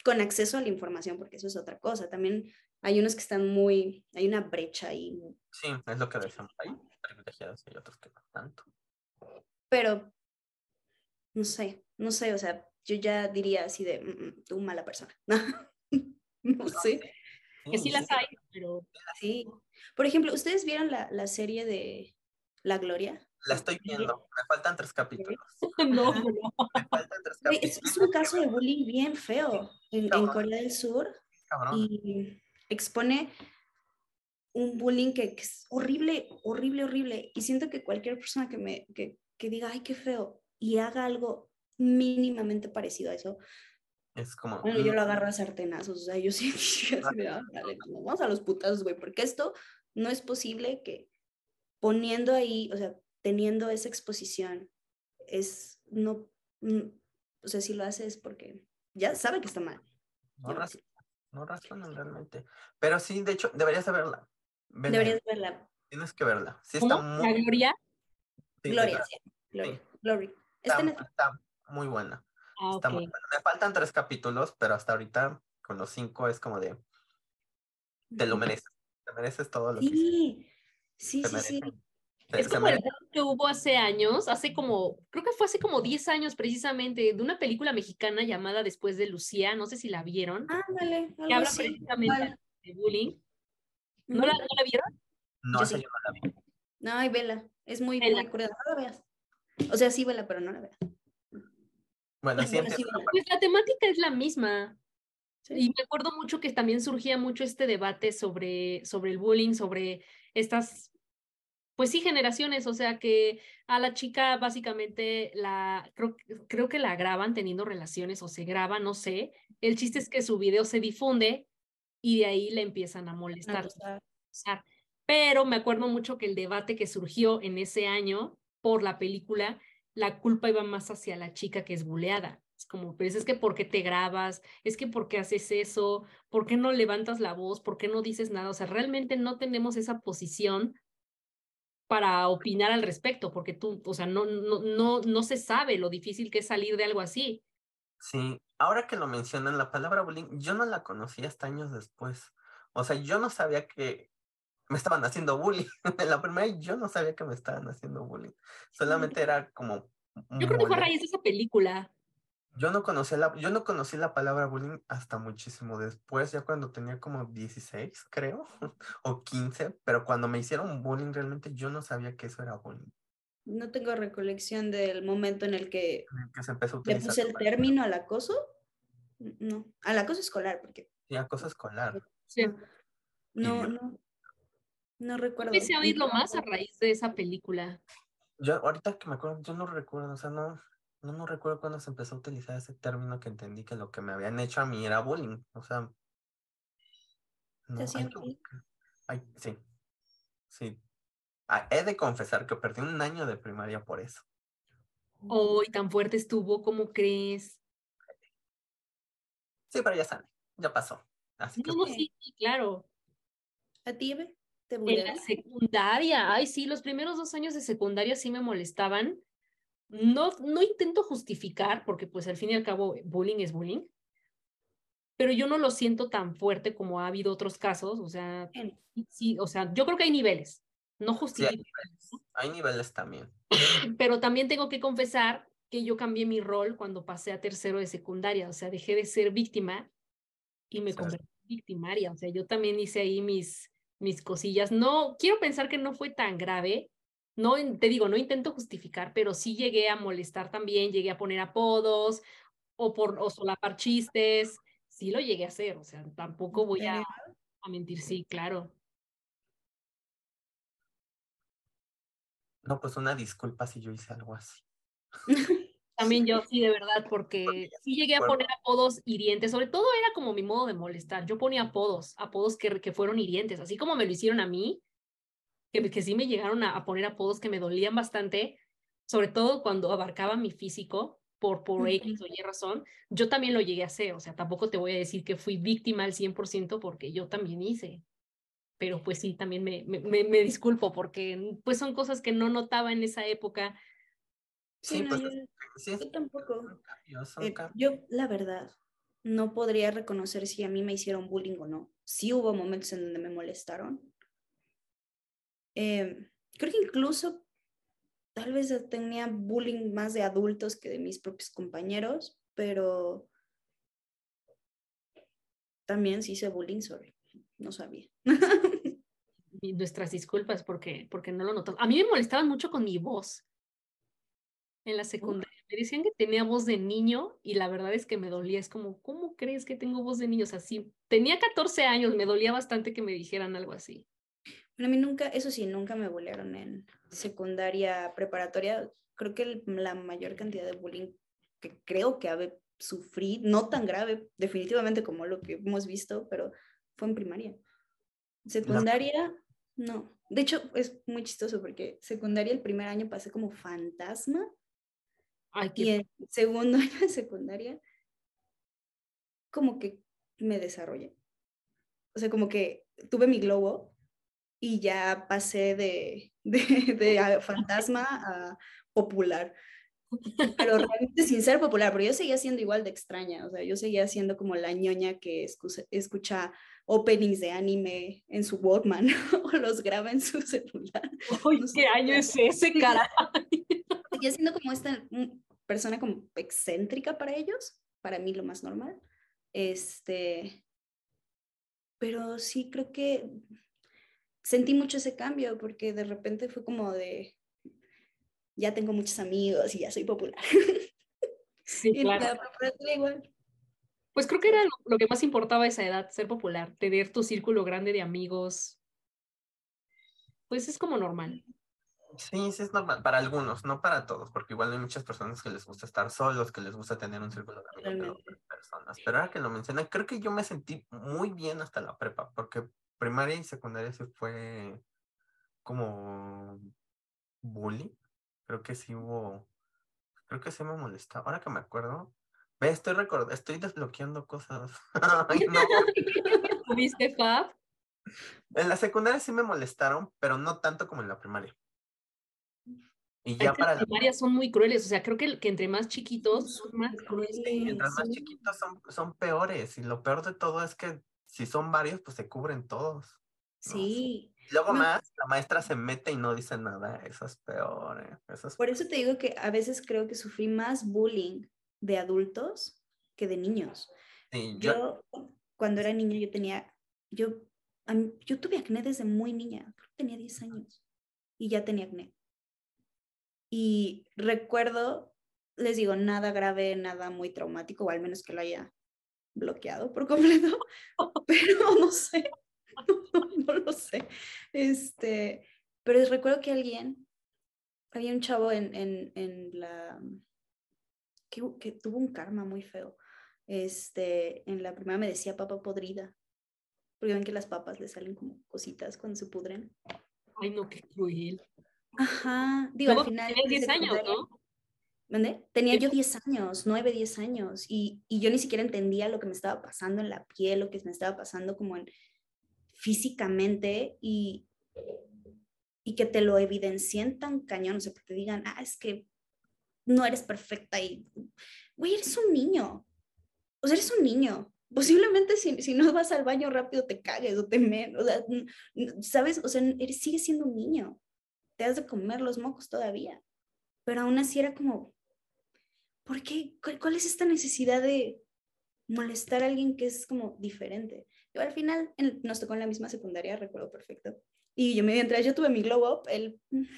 con acceso a la información, porque eso es otra cosa, también hay unos que están muy, hay una brecha ahí. Sí, es lo que decimos, hay privilegiados y otros que no tanto. Pero, no sé, no sé, o sea, yo ya diría así de, mm, mm, tú mala persona, no, no sé. Que sí las hay, pero... Sí. Por ejemplo, ¿ustedes vieron la, la serie de La Gloria? La estoy viendo, me faltan tres capítulos. no, no. Me faltan tres capítulos. Es, es un caso de bullying bien feo en, en. Corea del Sur Cabrón. y expone un bullying que, que es horrible, horrible, horrible. Y siento que cualquier persona que me que, que diga, ay, qué feo, y haga algo mínimamente parecido a eso, Es como. bueno, yo lo mm, agarro a sartenazos. O sea, yo sí, así de, "Ah, dale, pues, vamos a los putazos, güey, porque esto no es posible que poniendo ahí, o sea, teniendo esa exposición, es, no, mm, o sea, si lo hace es porque ya sabe que está mal. No, ras- no razonan realmente. Pero sí, de hecho, deberías de verla. Deberías verla. Tienes que verla. Sí, ¿Cómo? está ¿La muy. Gloria? sí, Gloria, sí, Gloria, Sí. Está en Netflix. está muy buena. Ah, Está ok. muy buena. Me faltan tres capítulos, pero hasta ahorita, con los cinco, es como de. Te lo mereces. Te mereces todo lo que hiciste. Sí, sí, Se sí, sí. Se- Es como el que hubo hace años, hace como, creo que fue hace como 10 años precisamente, de una película mexicana llamada Después de Lucía, no sé si la vieron, Ándale, que habla así. precisamente de bullying. ¿No la. ¿No la vieron? No, Yo sí. yo no la vi. No, ay, vela. Es muy, Vela. muy curiosa. No la veas. O sea, sí, vela, pero no la veas. Bueno, sí, vela. Pues la temática es la misma. Sí. Y me acuerdo mucho que también surgía mucho este debate sobre, sobre el bullying, sobre estas, pues sí, generaciones, o sea que a la chica básicamente la, creo, creo que la graban teniendo relaciones o se graba, no sé. El chiste es que su video se difunde y de ahí le empiezan a molestar. Usar. Pero me acuerdo mucho que el debate que surgió en ese año por la película, la culpa iba más hacia la chica que es buleada. Es como, pero es que ¿por qué te grabas? Es que ¿por qué haces eso? ¿Por qué no levantas la voz? ¿Por qué no dices nada? O sea, realmente no tenemos esa posición para opinar al respecto, porque tú, o sea, no, no, no, no se sabe lo difícil que es salir de algo así. Sí, ahora que lo mencionan, la palabra bullying, yo no la conocí hasta años después. O sea, yo no sabía que me estaban haciendo bullying. En la primera yo no sabía que me estaban haciendo bullying. Solamente era como Yo creo que fue a raíz de esa película. Yo no conocía la, yo no conocí la palabra bullying hasta muchísimo después, ya cuando tenía como 16, creo, o 15, pero cuando me hicieron bullying realmente yo no sabía que eso era bullying. No tengo recolección del momento en el que en el Que se empezó a le utilizar puse el término al acoso. No, al acoso escolar, porque sí, acoso escolar. Sí. no, no, no recuerdo. Empecé a oírlo más a raíz de esa película. Yo ahorita que me acuerdo, yo no recuerdo, o sea, no, no, no recuerdo cuándo se empezó a utilizar ese término que entendí que lo que me habían hecho a mí era bullying. O sea, no, bullying? buscar. Ay, sí, sí. Ah, he de confesar que perdí un año de primaria por eso. Hoy tan fuerte estuvo, ¿cómo crees? Sí, pero ya sale, ya pasó. Así que No, pues, sí, sí, claro. ¿A ti, Eve? ¿Te En la secundaria, ay, sí, los primeros dos años de secundaria sí me molestaban. No, no intento justificar, porque pues al fin y al cabo bullying es bullying, pero yo no lo siento tan fuerte como ha habido otros casos, o sea, sí, o sea, yo creo que hay niveles, no Sí, hay justifico, hay niveles también. pero también tengo que confesar que yo cambié mi rol cuando pasé a tercero de secundaria, o sea, dejé de ser víctima y me Sí. convertí en victimaria, o sea, yo también hice ahí mis, mis cosillas. No, quiero pensar que no fue tan grave, no, te digo, no intento justificar, pero sí llegué a molestar también, llegué a poner apodos o por o solapar chistes, sí lo llegué a hacer, o sea, tampoco voy a, a mentir, sí, claro. No, pues una disculpa si yo hice algo así. También yo sí, de verdad, porque sí llegué a Bueno. poner apodos hirientes, sobre todo era como mi modo de molestar. Yo ponía apodos, apodos que, que fueron hirientes, así como me lo hicieron a mí, que, que sí me llegaron a, a poner apodos que me dolían bastante, sobre todo cuando abarcaba mi físico por, por X o Y razón, yo también lo llegué a hacer, o sea, tampoco te voy a decir que fui víctima al 100% porque yo también hice. Pero pues sí, también me, me, me, me disculpo porque pues son cosas que no notaba en esa época. Sí, Sí, no, pues yo, sí, es- yo tampoco. son cambios, son Eh, yo, la verdad, no podría reconocer si a mí me hicieron bullying o no. Sí hubo momentos en donde me molestaron. Eh, creo que incluso tal vez tenía bullying más de adultos que de mis propios compañeros, pero también sí hice bullying sobre no sabía. y nuestras disculpas porque, porque no lo notó. A mí me molestaban mucho con mi voz en la secundaria. Me decían que tenía voz de niño y la verdad es que me dolía. Es como, ¿cómo crees que tengo voz de niño? O sea, sí, tenía 14 años, me dolía bastante que me dijeran algo así. Bueno, a mí nunca, eso sí, nunca me bullearon en secundaria, preparatoria. Creo que la mayor cantidad de bullying que creo que habe sufrí, no tan grave, definitivamente como lo que hemos visto, pero fue en primaria. Secundaria, no. De hecho, es muy chistoso porque secundaria el primer año pasé como fantasma. Ay, y en segundo año de secundaria, como que me desarrollé. O sea, como que tuve mi globo y ya pasé de, de, de fantasma a popular. Pero realmente sin ser popular, pero yo seguía siendo igual de extraña, o sea, yo seguía siendo como la ñoña que escucha, escucha openings de anime en su Walkman o los graba en su celular. Uy, ¿qué año es ese, cara? Seguía siendo como esta persona como excéntrica para ellos, para mí lo más normal. Este, pero sí creo que sentí mucho ese cambio porque de repente fue como de, ya tengo muchos amigos y ya soy popular. Sí, claro. igual. Pues creo que era lo, que más importaba a esa edad, ser popular, tener tu círculo grande de amigos. Pues es como normal. Sí, sí es normal, para algunos, no para todos, porque igual hay muchas personas que les gusta estar solos, que les gusta tener un círculo de amigos de personas. Pero ahora que lo mencioné, creo que yo me sentí muy bien hasta la prepa, porque primaria y secundaria se fue como bullying. Creo que sí hubo, creo que sí me molestaba. Ahora que me acuerdo, ve, estoy recordando, estoy desbloqueando cosas. Ay, no. ¿Viste, Fab? En la secundaria sí me molestaron, pero no tanto como en la primaria. Y ya para las primarias son muy crueles, o sea, creo que, que entre más chiquitos son más crueles. Mientras más chiquitos son, son peores, y lo peor de todo es que si son varios, pues se cubren todos. Sí. Luego más, la maestra se mete y no dice nada. Eso es peor. Eh, eso Por eso te digo que a veces creo que sufrí más bullying de adultos que de niños. yo... cuando era niña, yo tenía, yo, yo tuve acné desde muy niña, tenía 10 años y ya tenía acné. Y recuerdo, les digo, nada grave, nada muy traumático, o al menos que lo haya bloqueado por completo, pero no sé, no, lo sé. Este, pero recuerdo que alguien, había un chavo en, en, en la, que, que, tuvo un karma muy feo. Este, en la primera me decía papa podrida, porque ven que las papas le salen como cositas cuando se pudren. Ay, no, qué cruel. Ajá, digo, al final. 10 años, ¿no? ¿Dónde? Tenía yo 10 años, 9, 10 años, y, y, yo ni siquiera entendía lo que me estaba pasando en la piel, lo que me estaba pasando como en físicamente, y, y que te lo evidencien tan cañón, o sea, que te digan, ah, es que no eres perfecta y, güey, eres un niño, o sea, eres un niño. Posiblemente si, si no vas al baño rápido te cagues o te menos, o sea, ¿sabes? O sea, eres, sigues siendo un niño, te has de comer los mocos todavía, pero aún así era como, ¿por qué? ¿Cuál, es esta necesidad de molestar a alguien que es como diferente? Yo al final nos tocó en la misma secundaria, recuerdo perfecto. Y yo mientras yo tuve mi glow up, él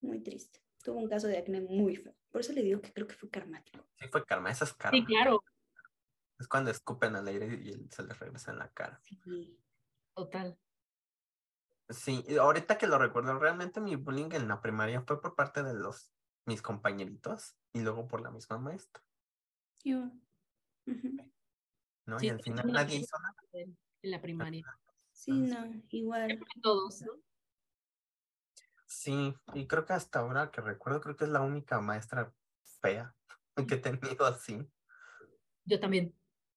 muy triste. Tuvo un caso de acné muy feo. Por eso le digo que creo que fue karmático. Sí, fue karma, eso es karma. Sí, claro. Es cuando escupen al aire y se les regresa en la cara. Sí, total. Sí, ahorita que lo recuerdo, realmente mi bullying en la primaria fue por parte de los mis compañeritos y luego por la misma maestra. Yo. ¿No? y al final nadie hizo nada. En la primaria. Sí, no, igual. Todos, ¿no? Sí, y creo que hasta ahora que recuerdo, creo que es la única maestra fea que he tenido así. Yo también.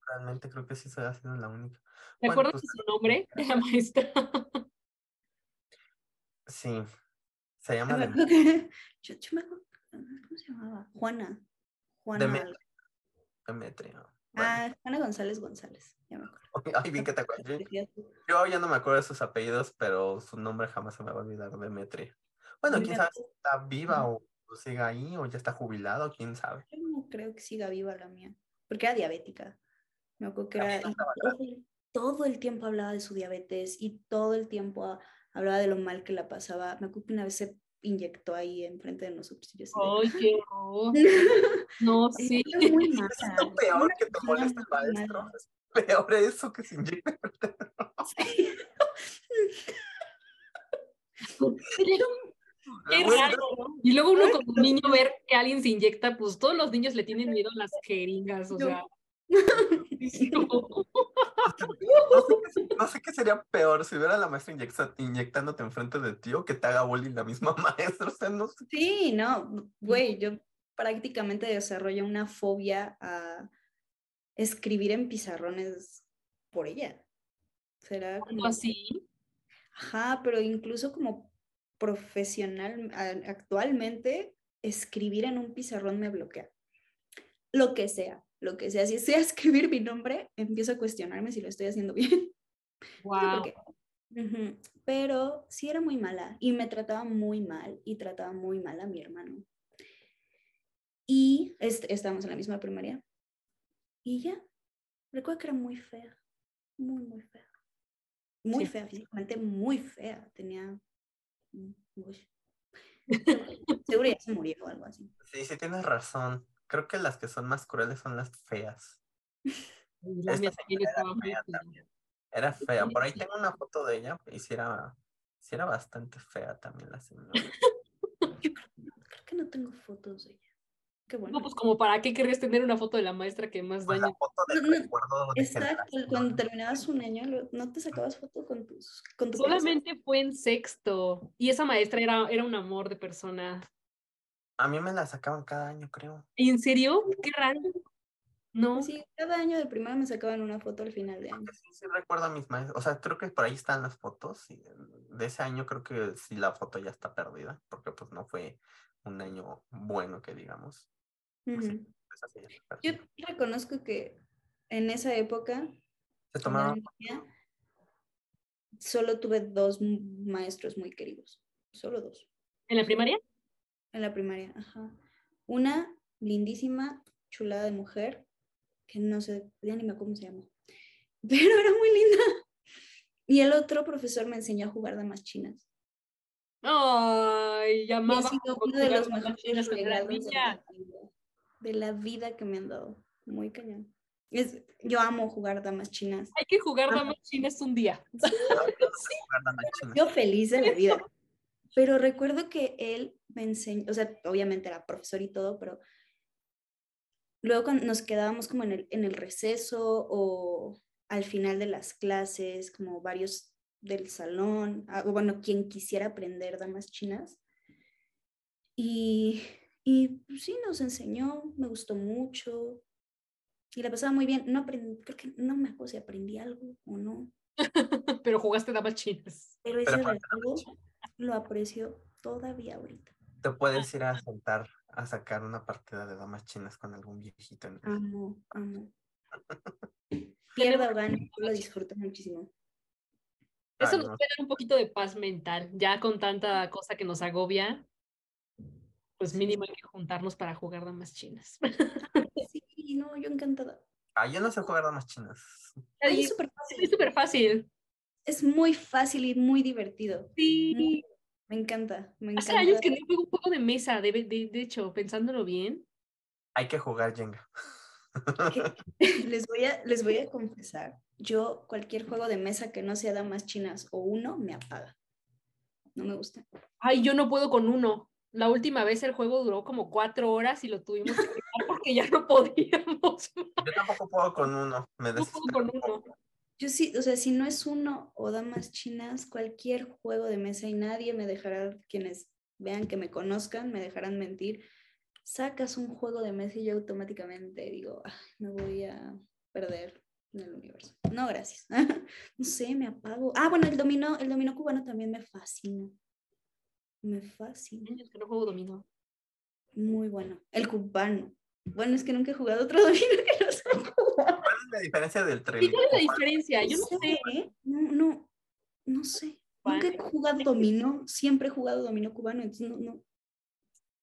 Realmente creo que sí se ha sido la única. ¿Recuerdas pues su nombre de la maestra? Sí, se llama. Yo, yo me acuerdo ¿Cómo se llamaba? Juana. Juana. Demetria. Ah, Juana González González. Ya me acuerdo. Ay, bien que te acuerdas. Yo ya no me acuerdo de sus apellidos, pero su nombre jamás se me va a olvidar, Demetria. Bueno, quién sabe si está viva o, siga ahí o ya está jubilado, quién sabe. Yo no creo que siga viva la mía, porque era diabética. Me acuerdo que era. todo el tiempo hablaba de su diabetes y todo el tiempo hablaba de lo mal que la pasaba. Me acuerdo que una vez se inyectó ahí enfrente de nosotros. Y ¡Ay, qué horror! no, sí. Es muy mala. Es lo peor que te molesta el maestro. Es peor eso que se inyecta. Sí. Qué raro. Y luego uno como niño ver que alguien se inyecta, pues todos los niños le tienen miedo a las jeringas, o sea. No. sé, qué sería peor si hubiera la maestra inyectándote enfrente de ti o que te haga bullying la misma maestra. O sea, no sé. Sí, no, güey, yo prácticamente desarrollé una fobia a escribir en pizarrones por ella. ¿Será como así? Ajá, pero incluso como profesional, actualmente, escribir en un pizarrón me bloquea. Lo que sea, lo que sea. Si sea escribir mi nombre, empiezo a cuestionarme si lo estoy haciendo bien. Wow. Pero sí era muy mala y me trataba muy mal y trataba muy mal a mi hermano. Y estábamos en la misma primaria. Y ya, recuerdo que era muy fea, muy, muy fea. Muy fea, físicamente muy fea. Tenía Seguro ya se murió o algo así. Sí, sí, tienes razón. Creo que las que son más crueles son las feas. La era, fea era fea. Por ahí tengo una foto de ella y sí era, era bastante fea también la señora. Yo creo que no tengo fotos de ella. No, pues como para qué querrías tener una foto de la maestra que más pues daño. Exacto, cuando terminabas un año, ¿no te sacabas foto con tus con tu Solamente fue en sexto. Y esa maestra era, era un amor de persona. A mí me la sacaban cada año, creo. ¿Y en serio? Qué raro. No. Sí, cada año de primaria me sacaban una foto al final de año. Sí, sí recuerdo a mis maestros. O sea, creo que por ahí están las fotos. Y de ese año creo que sí la foto ya está perdida, porque pues no fue un año bueno que digamos. Pues Yo reconozco que en esa época, solo tuve dos maestros muy queridos, solo dos. ¿En la primaria? En la primaria, ajá. Una lindísima, chulada de mujer, que no sé, ya ni me cómo se llama, pero era muy linda. Y el otro profesor me enseñó a jugar damas chinas. Ay, llamaba. uno de los mejores regalos de la vida que me han dado. Muy cañón. Es, yo amo jugar damas chinas. Hay que jugar damas chinas un día. Yo feliz de la vida. Pero recuerdo que él me enseñó, o sea, obviamente era profesor y todo, pero luego cuando nos quedábamos como en el, en el receso o al final de las clases, como varios del salón, ah, o bueno, quien quisiera aprender damas chinas. Y y pues, sí, nos enseñó, me gustó mucho y la pasaba muy bien. No aprendí, creo que no me acuerdo si aprendí algo o no. Pero jugaste damas chinas. Pero ese Pero lo aprecio todavía ahorita. Te puedes ir a sentar a sacar una partida de damas chinas con algún viejito. En amo, amo. Pierda o gane, lo disfruto muchísimo. Eso nos puede dar un poquito de paz mental, ya con tanta cosa que nos agobia, pues mínimo hay que juntarnos para jugar damas chinas. Sí, no, yo encantada. Ah, yo no sé jugar damas chinas. es súper fácil. Es súper fácil. Es muy fácil y muy divertido. Sí. Me encanta, me Hace años que no juego un juego de mesa, de, de, de hecho, pensándolo bien. Hay que jugar Jenga. les, voy a, les voy a confesar, yo cualquier juego de mesa que no sea damas chinas o uno, me apaga. No me gusta. Ay, yo no puedo con uno. La última vez el juego duró como cuatro horas y lo tuvimos que porque ya no podíamos. Yo tampoco puedo con uno. Me no puedo con uno. Yo sí, o sea, si no es uno o damas chinas, cualquier juego de mesa y nadie me dejará, quienes vean que me conozcan, me dejarán mentir. Sacas un juego de mesa y yo automáticamente digo, me voy a perder en el universo. No, gracias. no sé, me apago. Ah, bueno, el dominó, el dominó cubano también me fascina. Me fascina. Es que no juego dominó. Muy bueno. El cubano. Bueno, es que nunca he jugado otro dominó que no sé jugar. ¿Cuál es la diferencia del tren? ¿Cuál es la diferencia? Yo no sé. ¿eh? No, no, no sé. Nunca he jugado dominó. Siempre he jugado dominó cubano, entonces no, no.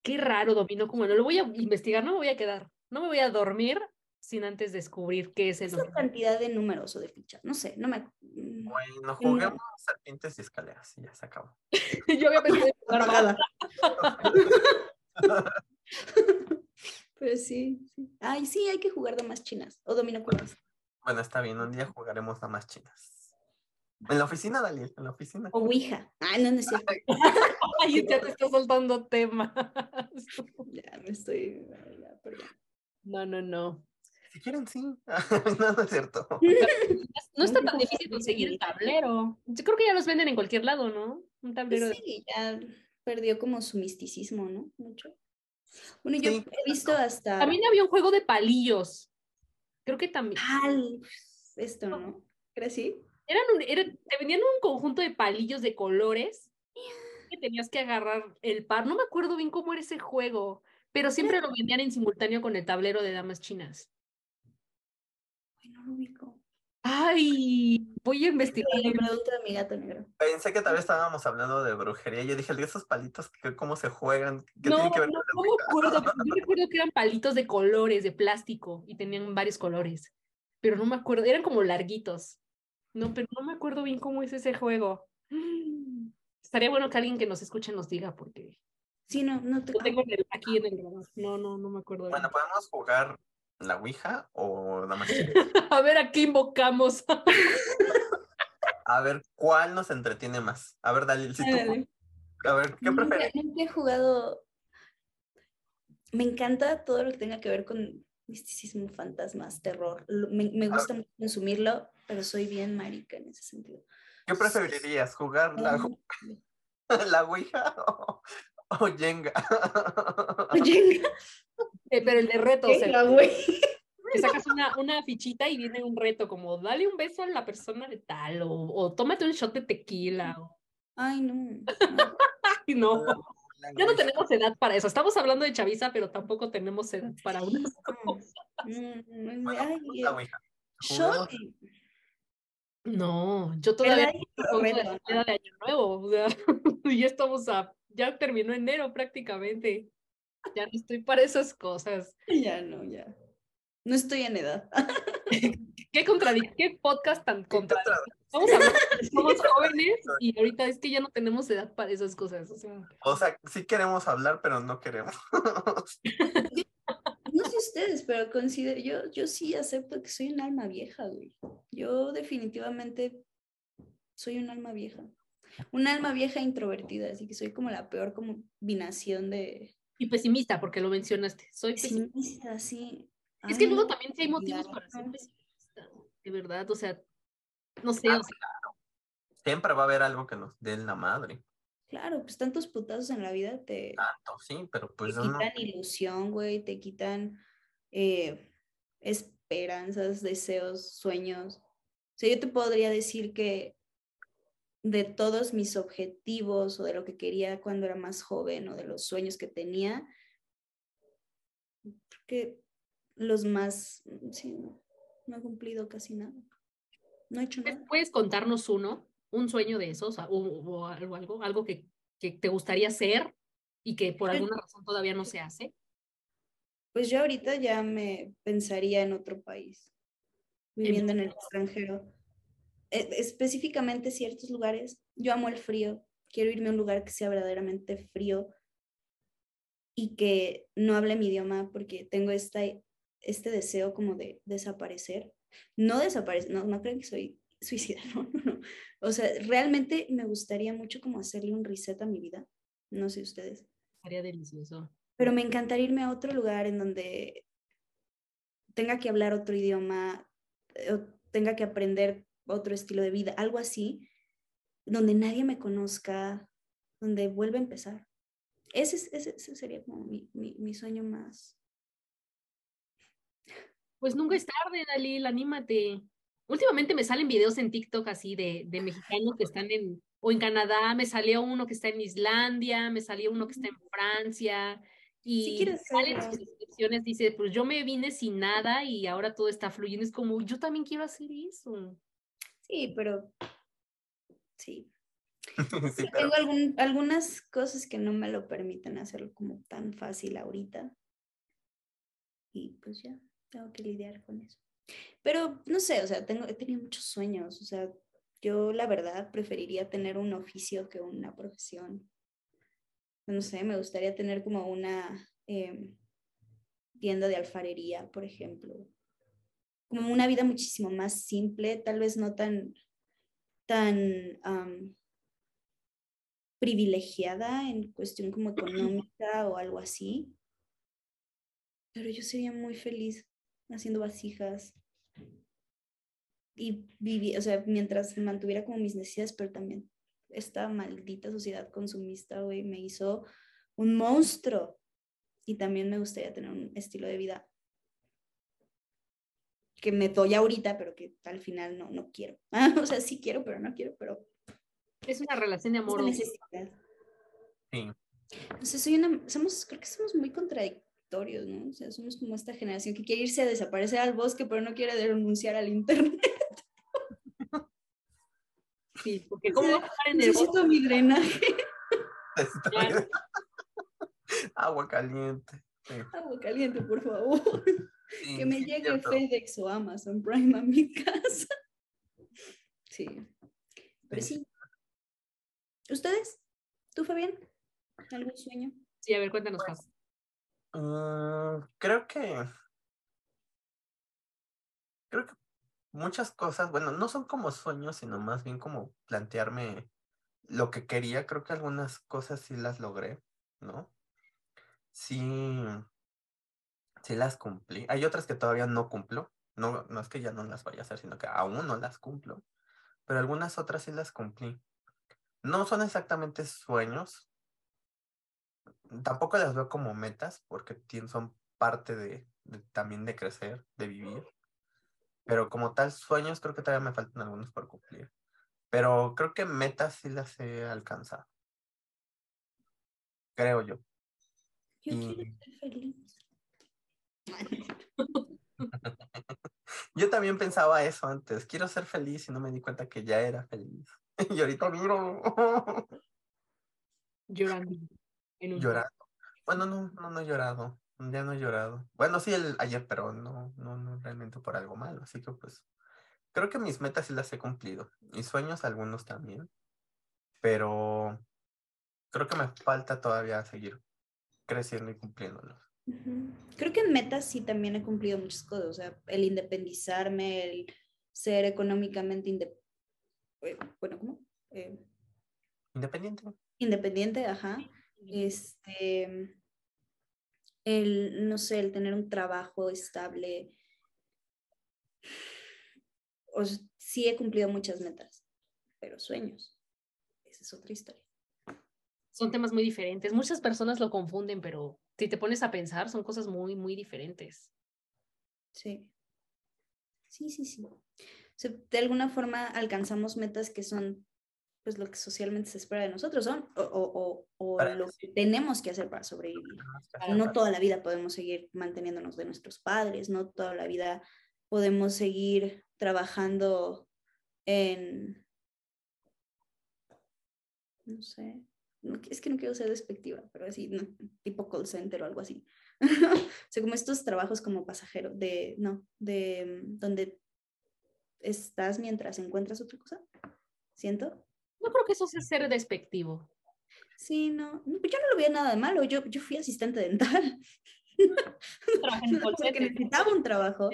Qué raro dominó cubano. Lo voy a investigar, no me voy a quedar. No me voy a dormir sin antes descubrir qué es el Es la cantidad de números o de fichas, no sé, no me... mm, Bueno, juguemos serpientes y escaleras y ya se acabó. Yo había pensado en jugar Nada. Pero sí, sí. Ay, sí, hay que jugar damas chinas o dominó cuerdas. Bueno, está bien, un día jugaremos damas chinas. En la oficina, Daliel, en la oficina. O Ouija. Ah, no, no es cierto. Ay, ya te está soltando temas. Ya me estoy... ya, perdón. No, no, no. Si quieren, sí. no, no es cierto. No está tan difícil conseguir el tablero. Yo creo que ya los venden en cualquier lado, ¿no? Un tablero. de- Pues Sí, ya perdió como su misticismo, ¿no? Mucho. Bueno, yo Sí, he visto hasta... También había un juego de palillos. Creo que también. Al- esto, ¿no? ¿Era así? Eran un- era- te vendían un conjunto de palillos de colores que tenías que agarrar el par. No me acuerdo bien cómo era ese juego, pero siempre lo vendían en simultáneo con el tablero de damas chinas. Ay, no lo ubico. Ay, voy a investigar. Sí, pregunta de mi gato negro. Pensé que tal vez estábamos hablando de brujería. Yo dije, de esos palitos, que ¿cómo se juegan? ¿Qué No, tiene que ver no, con no la me Ouija? acuerdo. pero Yo recuerdo que eran palitos de colores, de plástico, y tenían varios colores. Pero no me acuerdo, eran como larguitos. No, pero no me acuerdo bien cómo es ese juego. Estaría bueno que alguien que nos escuche nos diga, porque Sí, no, no te... lo tengo en el- aquí en el. No, no, no me acuerdo. bien. Bueno, podemos jugar la Ouija o damas chinas. A ver, ¿a qué invocamos? A ver, ¿cuál nos entretiene más? A ver, Dalil, si tú. A ver, ¿qué prefieres? Nunca he jugado... Me encanta todo lo que tenga que ver con misticismo, fantasmas, terror. Me, me gusta mucho consumirlo, pero soy bien marica en ese sentido. ¿Qué preferirías? ¿Jugar la, la Ouija o, o Jenga? Pero el de reto, o sea, venga, güey. que sacas una, una fichita y viene un reto, como dale un beso a la persona de tal, o, o tómate un shot de tequila. O... Ay, no. no. Ay, no. La Ya no tenemos edad para eso. Estamos hablando de chaviza, pero tampoco tenemos edad para una. Mm, mm, Bueno, ay, juguemos la Ouija. shot Juguemos- y- No, yo todavía no de año nuevo. O sea, ya estamos a, ya terminó enero prácticamente. Ya no estoy para esas cosas. Ya no, ya. No estoy en edad. Qué qué podcast tan ¿Qué contradictorio. somos jóvenes y ahorita es que ya no tenemos edad para esas cosas. O sea, O sea, sí queremos hablar, pero no queremos. No sé ustedes, pero considero, yo, yo sí acepto que soy un alma vieja, güey. Yo definitivamente soy un alma vieja. Un alma vieja introvertida, así que soy como la peor combinación de y pesimista, porque lo mencionaste. Soy pesimista. pesimista, sí. Es que luego no, también sí hay motivos para ser claro. pesimista, de verdad. O sea, no sé. Ah, o sea, Siempre va a haber algo que nos dé la madre. Claro, pues tantos putazos en la vida te, Tanto, sí, pero pues te quitan ilusión, güey, te quitan eh, esperanzas, deseos, sueños. O sea, yo te podría decir que de todos mis objetivos o de lo que quería cuando era más joven o de los sueños que tenía, creo que los más, sí, no, no he cumplido casi nada. No he hecho nada. ¿Puedes contarnos uno, un sueño de esos, o, o algo, algo, algo que, que te gustaría hacer y que por alguna razón todavía no se hace? Pues yo ahorita ya me pensaría en otro país, viviendo en el extranjero. E- específicamente ciertos lugares. Yo amo el frío. Quiero irme a un lugar que sea verdaderamente frío y que no hable mi idioma porque tengo esta, este deseo como de desaparecer. No desaparecer, no, no creo que soy suicida, no, no, no. O sea, realmente me gustaría mucho como hacerle un reset a mi vida. No sé ustedes Sería delicioso. pero me encantaría irme a otro lugar en donde tenga que hablar otro idioma, eh, tenga que aprender otro estilo de vida, algo así, donde nadie me conozca, donde vuelva a empezar. Ese, es- ese, ese sería como mi, mi, mi sueño más. Pues nunca es tarde, Dalil, anímate. Últimamente me salen videos en TikTok así de, de mexicanos que están en, o en Canadá, me salió uno que está en Islandia, me salió uno que está en Francia, y quiero salen sus descripciones, dice, pues yo me vine sin nada y ahora todo está fluyendo, es como, yo también quiero hacer eso. Sí, pero sí. sí, Sí, pero tengo algún, algunas cosas que no me lo permiten hacerlo como tan fácil ahorita. Y pues ya. tengo que lidiar con eso. Pero no sé, o sea, tengo, he tenido muchos sueños, o sea, yo la verdad preferiría tener un oficio que una profesión. No sé, me gustaría tener como una em, tienda de alfarería, por ejemplo. Como una vida muchísimo más simple, tal vez no tan, tan privilegiada en cuestión como económica o algo así. Pero yo sería muy feliz haciendo vasijas, y viví, o sea, mientras mantuviera como mis necesidades, pero también esta maldita sociedad consumista, güey, me hizo un monstruo. Y también me gustaría tener un estilo de vida que me doy ahorita, pero que al final no, no quiero. o sea, sí quiero, pero no quiero, pero... Es una relación de amor. necesidad. Sí. O sea, soy una, somos, creo que somos muy contradictorios, ¿no? O sea, somos como esta generación que quiere irse a desaparecer al bosque, pero no quiere denunciar al internet. Sí, porque ¿cómo va a en el Necesito mi drenaje. Agua caliente. Agua caliente, por favor. Que me llegue FedEx o Amazon Prime a mi casa. Sí. Pero sí. ¿Ustedes? ¿Tú, Fabián? ¿Algún sueño? Sí, a ver, cuéntanos más. Uh, creo que. Creo que muchas cosas, bueno, no son como sueños, sino más bien como plantearme lo que quería. Creo que algunas cosas sí las logré, ¿no? Sí, sí las cumplí. Hay otras que todavía no cumplo. No, no es que ya no las vaya a hacer, sino que aún no las cumplo. Pero algunas otras sí las cumplí. No son exactamente sueños. Tampoco las veo como metas, porque son parte de también de crecer, de vivir. Pero como tal, sueños creo que todavía me faltan algunos por cumplir. Pero creo que metas sí las he alcanzado. Creo yo. Yo quiero ser feliz. yo también pensaba eso antes. Quiero ser feliz y no me di cuenta que ya era feliz. y ahorita miro. Llorando. Llorando. Bueno, no, no, no he llorado. Ya no he llorado. Bueno, sí, el, ayer, pero no, no, no realmente por algo malo. Así que pues creo que mis metas sí las he cumplido. Mis sueños algunos también. Pero creo que me falta todavía seguir creciendo y cumpliéndolos. Creo que en metas sí también he cumplido muchas cosas. O sea, el independizarme, el ser económicamente independiente. Eh, bueno, ¿cómo? Eh, independiente. Independiente, ajá. Este el, no sé, el tener un trabajo estable. O, sí he cumplido muchas metas, pero sueños. Esa es otra historia. Son temas muy diferentes. Muchas personas lo confunden, pero si te pones a pensar, son cosas muy, muy diferentes. Sí. Sí, sí, sí. de alguna forma alcanzamos metas que son pues lo que socialmente se espera de nosotros son o, lo que tenemos que hacer para sobrevivir. No toda la vida podemos seguir manteniéndonos de nuestros padres, no toda la vida podemos seguir trabajando en, no sé, es que no quiero ser despectiva, pero así, tipo call center o algo así. o sea, como estos trabajos como pasajero, de, no, de donde estás mientras encuentras otra cosa, siento. No creo que eso sea ser despectivo. Sí, no, yo no lo veía nada de malo, yo, yo fui asistente dental. que necesitaba un trabajo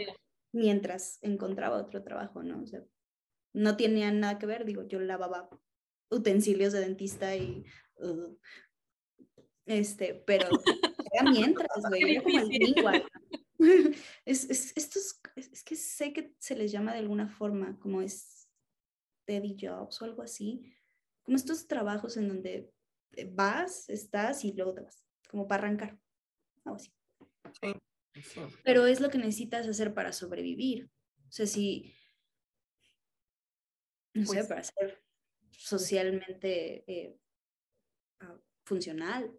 mientras encontraba otro trabajo, ¿no? O sea, no tenía nada que ver, digo, yo lavaba utensilios de dentista y... Uh, este, pero era mientras, güey, era como el es, es, es, es que sé que se les llama de alguna forma, como es steady jobs o algo así, como estos trabajos en donde vas, estás y luego te vas, como para arrancar, algo así. Pero es lo que necesitas hacer para sobrevivir. O sea, si, no sé, pues para ser socialmente eh, funcional.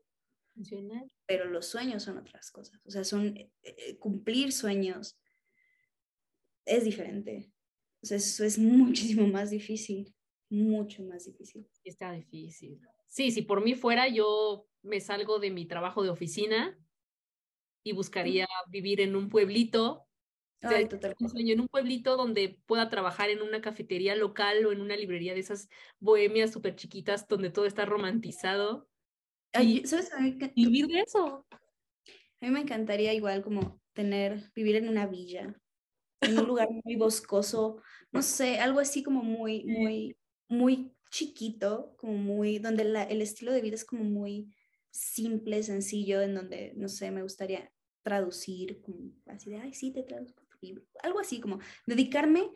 Funcional. Pero los sueños son otras cosas. O sea, son eh, cumplir sueños es diferente. O sea, eso es muchísimo más difícil mucho más difícil. Está difícil. Sí, si por mí fuera, yo me salgo de mi trabajo de oficina y buscaría vivir en un pueblito Ay, total. Un sueño en un pueblito donde pueda trabajar en una cafetería local o en una librería de esas bohemias súper chiquitas donde todo está romantizado. Ay, ¿sabes? A mí, vivir de eso. A mí me encantaría igual como tener, vivir en una villa, en un lugar muy boscoso, no sé, algo así como muy, muy, muy chiquito, como muy, donde la, el estilo de vida es como muy simple, sencillo, en donde, no sé, me gustaría traducir, como así de, ay, sí, te traduzco tu libro, algo así, como dedicarme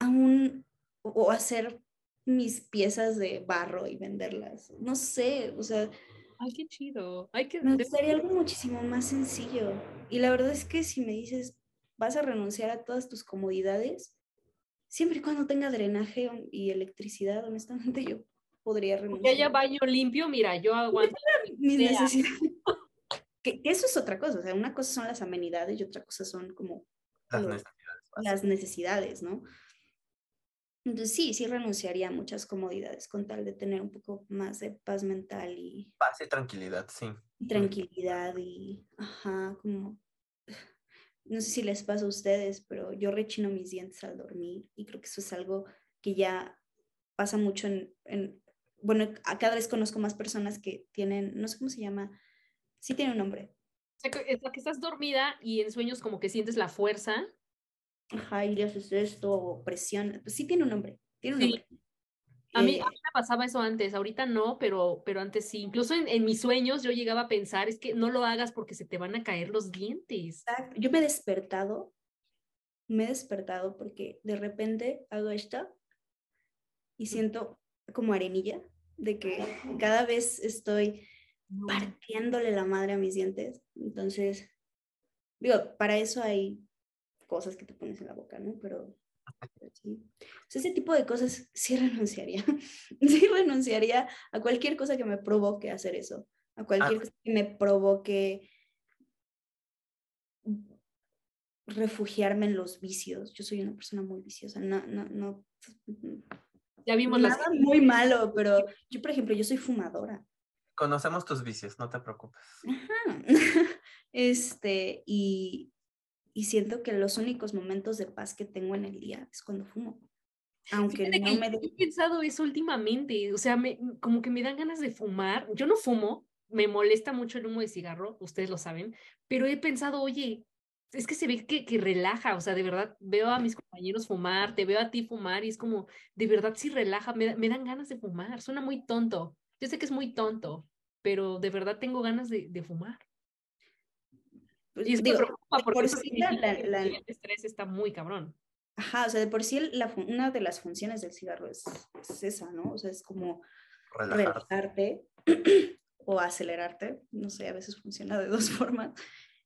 a un, o hacer mis piezas de barro y venderlas, no sé, o sea... Ay, qué chido. Ay, qué... Me gustaría algo muchísimo más sencillo. Y la verdad es que si me dices, vas a renunciar a todas tus comodidades, siempre y cuando tenga drenaje y electricidad, honestamente yo podría renunciar. Que haya baño limpio, mira, yo aguanto. Mis necesidades. que, eso es otra cosa, o sea, una cosa son las amenidades y otra cosa son como las, necesidades, las necesidades, ¿no? Entonces sí, sí renunciaría a muchas comodidades con tal de tener un poco más de paz mental y... Paz y tranquilidad, sí. Tranquilidad y, ajá, como no sé si les pasa a ustedes, pero yo rechino mis dientes al dormir y creo que eso es algo que ya pasa mucho en, bueno, a cada vez conozco más personas que tienen, no sé cómo se llama, sí tiene un nombre. O sea, que, que estás dormida y en sueños como que sientes la fuerza. Ajá, y haces esto, o presión, pues sí tiene un nombre, tiene un nombre. A mí, a mí, me pasaba eso antes, ahorita no, pero, pero antes sí. Incluso en, en, mis sueños yo llegaba a pensar, es que no lo hagas porque se te van a caer los dientes. Yo me he despertado, me he despertado porque de repente hago esto y siento como arenilla de que cada vez estoy partiéndole la madre a mis dientes. Entonces, digo, para eso hay cosas que te pones en la boca, ¿no? Pero Sí. ese tipo de cosas sí renunciaría. Sí renunciaría a cualquier cosa que me provoque hacer eso, a cualquier ah. cosa que me provoque refugiarme en los vicios. Yo soy una persona muy viciosa, no, no, no. Ya vimos nada muy malo, pero yo, por ejemplo, yo soy fumadora. Conocemos tus vicios, no te preocupes. Ajá. Este, y, y siento que los únicos momentos de paz que tengo en el día es cuando fumo. Aunque no me... He pensado eso últimamente, o sea, me, como que me dan ganas de fumar. Yo no fumo, me molesta mucho el humo de cigarro, ustedes lo saben, pero he pensado, oye, es que se ve que, que relaja, o sea, de verdad veo a mis compañeros fumar, te veo a ti fumar y es como, de verdad sí relaja, me, me dan ganas de fumar, suena muy tonto. Yo sé que es muy tonto, pero de verdad tengo ganas de, de fumar. Pues, y es digo, preocupa porque por sí la, el estrés está muy cabrón. Ajá, o sea, de por sí la, una de las funciones del cigarro es, es, esa, ¿no? O sea, es como relajarte o acelerarte, no sé, a veces funciona de dos formas,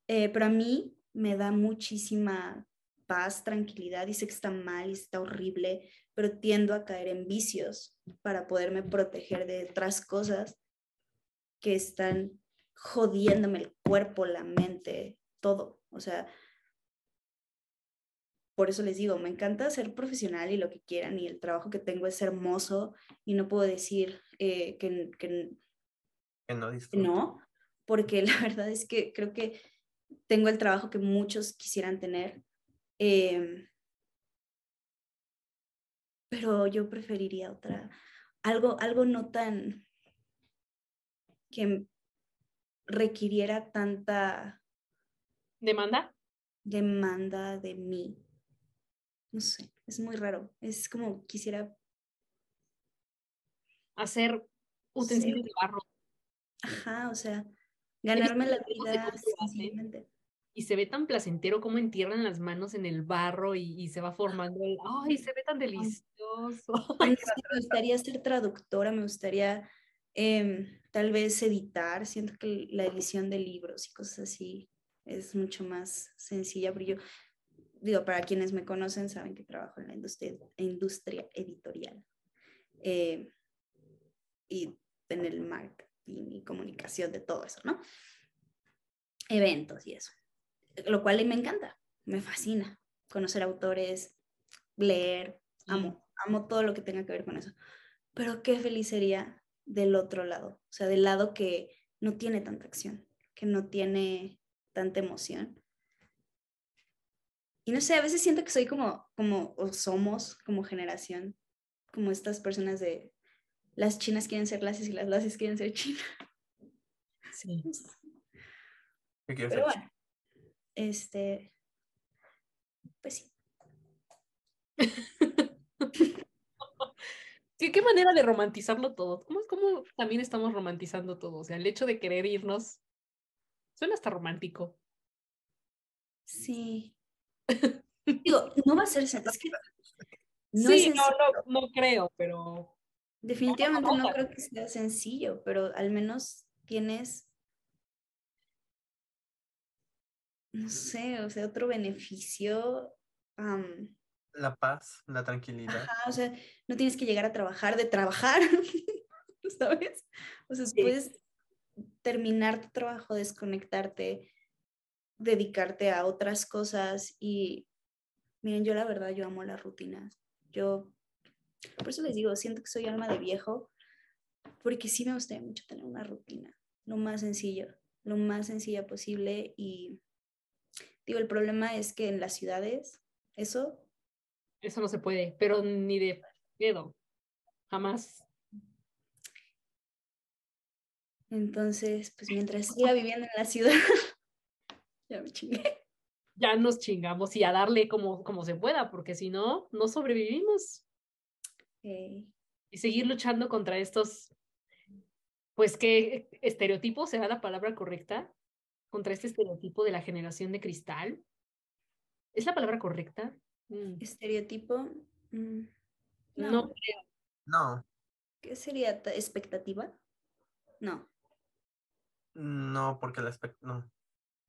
eh, pero a mí me da muchísima paz, tranquilidad, y sé que está mal y está horrible, pero tiendo a caer en vicios para poderme proteger de otras cosas que están jodiéndome el cuerpo, la mente, todo. O sea, por eso les digo, me encanta ser profesional y lo que quieran y el trabajo que tengo es hermoso y no puedo decir eh, que, que, no, no, porque la verdad es que creo que tengo el trabajo que muchos quisieran tener. Em, pero yo preferiría otra, algo, algo no tan que requiriera tanta ¿Demanda? Demanda de mí. No sé, es muy raro. Es como quisiera hacer utensilios de barro. Ajá, o sea, ganarme la vida Y se ve tan placentero como entierran las manos en el barro y, se va formando el, ay, se ve tan delicioso. me gustaría ser traductora, me gustaría em, tal vez editar, siento que la edición de libros y cosas así es mucho más sencilla, pero yo digo, para quienes me conocen saben que trabajo en la industria, industria editorial eh, y en el marketing y comunicación de todo eso, ¿no? Eventos y eso, lo cual me encanta, me fascina conocer autores, leer, amo, amo todo lo que tenga que ver con eso, pero qué feliz sería del otro lado, o sea, del lado que no tiene tanta acción, que no tiene tanta emoción. y no sé, a veces siento que soy como, como, o somos como generación, como estas personas de las chinas quieren ser lacias y las lacias quieren ser chinas. Sí. ¿Qué quieres Pero hacer? bueno, este, pues sí. ¿Qué, qué manera de romantizarlo todo? ¿Cómo, ¿Cómo también estamos romantizando todo? O sea, el hecho de querer irnos suena hasta romántico. Sí. Digo, no va a ser sen- es que no es sí, no, sencillo. no, no creo, pero Definitivamente no creo que sea sencillo, pero al menos tienes, no sé, o sea, otro beneficio. La paz, la tranquilidad. ajá, o sea, no tienes que llegar a trabajar de trabajar, ¿sabes? O sea, Sí. puedes terminar tu trabajo, desconectarte, dedicarte a otras cosas y miren, yo la verdad, yo amo las rutinas. Yo, por eso les digo, siento que soy alma de viejo, porque sí me gustaría mucho tener una rutina, lo más sencillo, lo más sencilla posible y digo, el problema es que en las ciudades, eso, eso no se puede, pero ni de pedo. Jamás. Entonces, pues mientras siga viviendo en la ciudad, ya me chingué. Ya nos chingamos y a darle como, como se pueda, porque si no, no sobrevivimos. Y seguir luchando contra estos, pues, ¿qué estereotipo será la palabra correcta? Contra este estereotipo de la generación de cristal. ¿Es la palabra correcta? Mm, estereotipo, mm, No, no, No, ¿qué sería? ta- ¿Expectativa? No. No, porque la expect- no.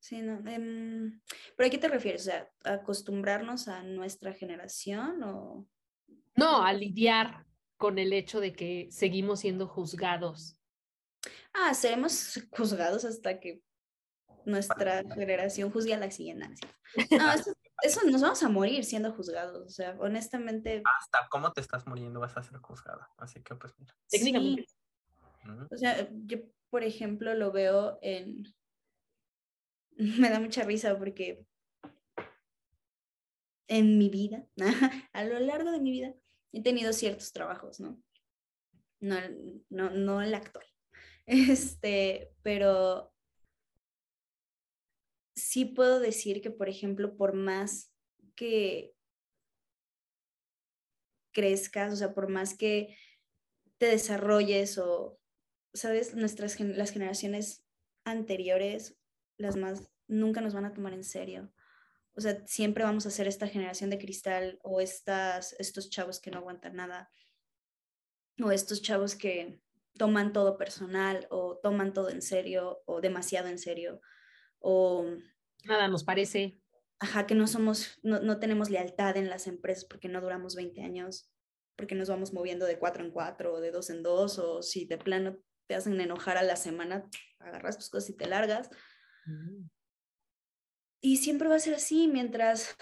Sí, no. em, ¿Pero a qué te refieres? O sea, ¿acostumbrarnos a nuestra generación o...? no, a lidiar con el hecho de que seguimos siendo juzgados. Ah, seremos juzgados hasta que nuestra generación juzgue a la siguiente. ¿no eso, eso nos vamos a morir siendo juzgados. O sea, honestamente, Hasta cómo te estás muriendo vas a ser juzgada. Así que pues mira. Técnicamente. sí. O sea, yo, por ejemplo, lo veo en... Me da mucha risa porque en mi vida, a lo largo de mi vida, he tenido ciertos trabajos, ¿no? No, no, no el actual. Este, pero sí puedo decir que, por ejemplo, por más que crezcas, o sea, por más que te desarrolles o, ¿sabes? Nuestras, las generaciones anteriores, las más, nunca nos van a tomar en serio. O sea, siempre vamos a ser esta generación de cristal o estas, estos chavos que no aguantan nada o estos chavos que toman todo personal o toman todo en serio o demasiado en serio o Nada nos parece. ajá, que no somos, no, no tenemos lealtad en las empresas porque no duramos 20 años, porque nos vamos moviendo de cuatro en cuatro o de dos en dos, o si de plano te hacen enojar a la semana, agarras tus cosas y te largas. Y siempre va a ser así mientras,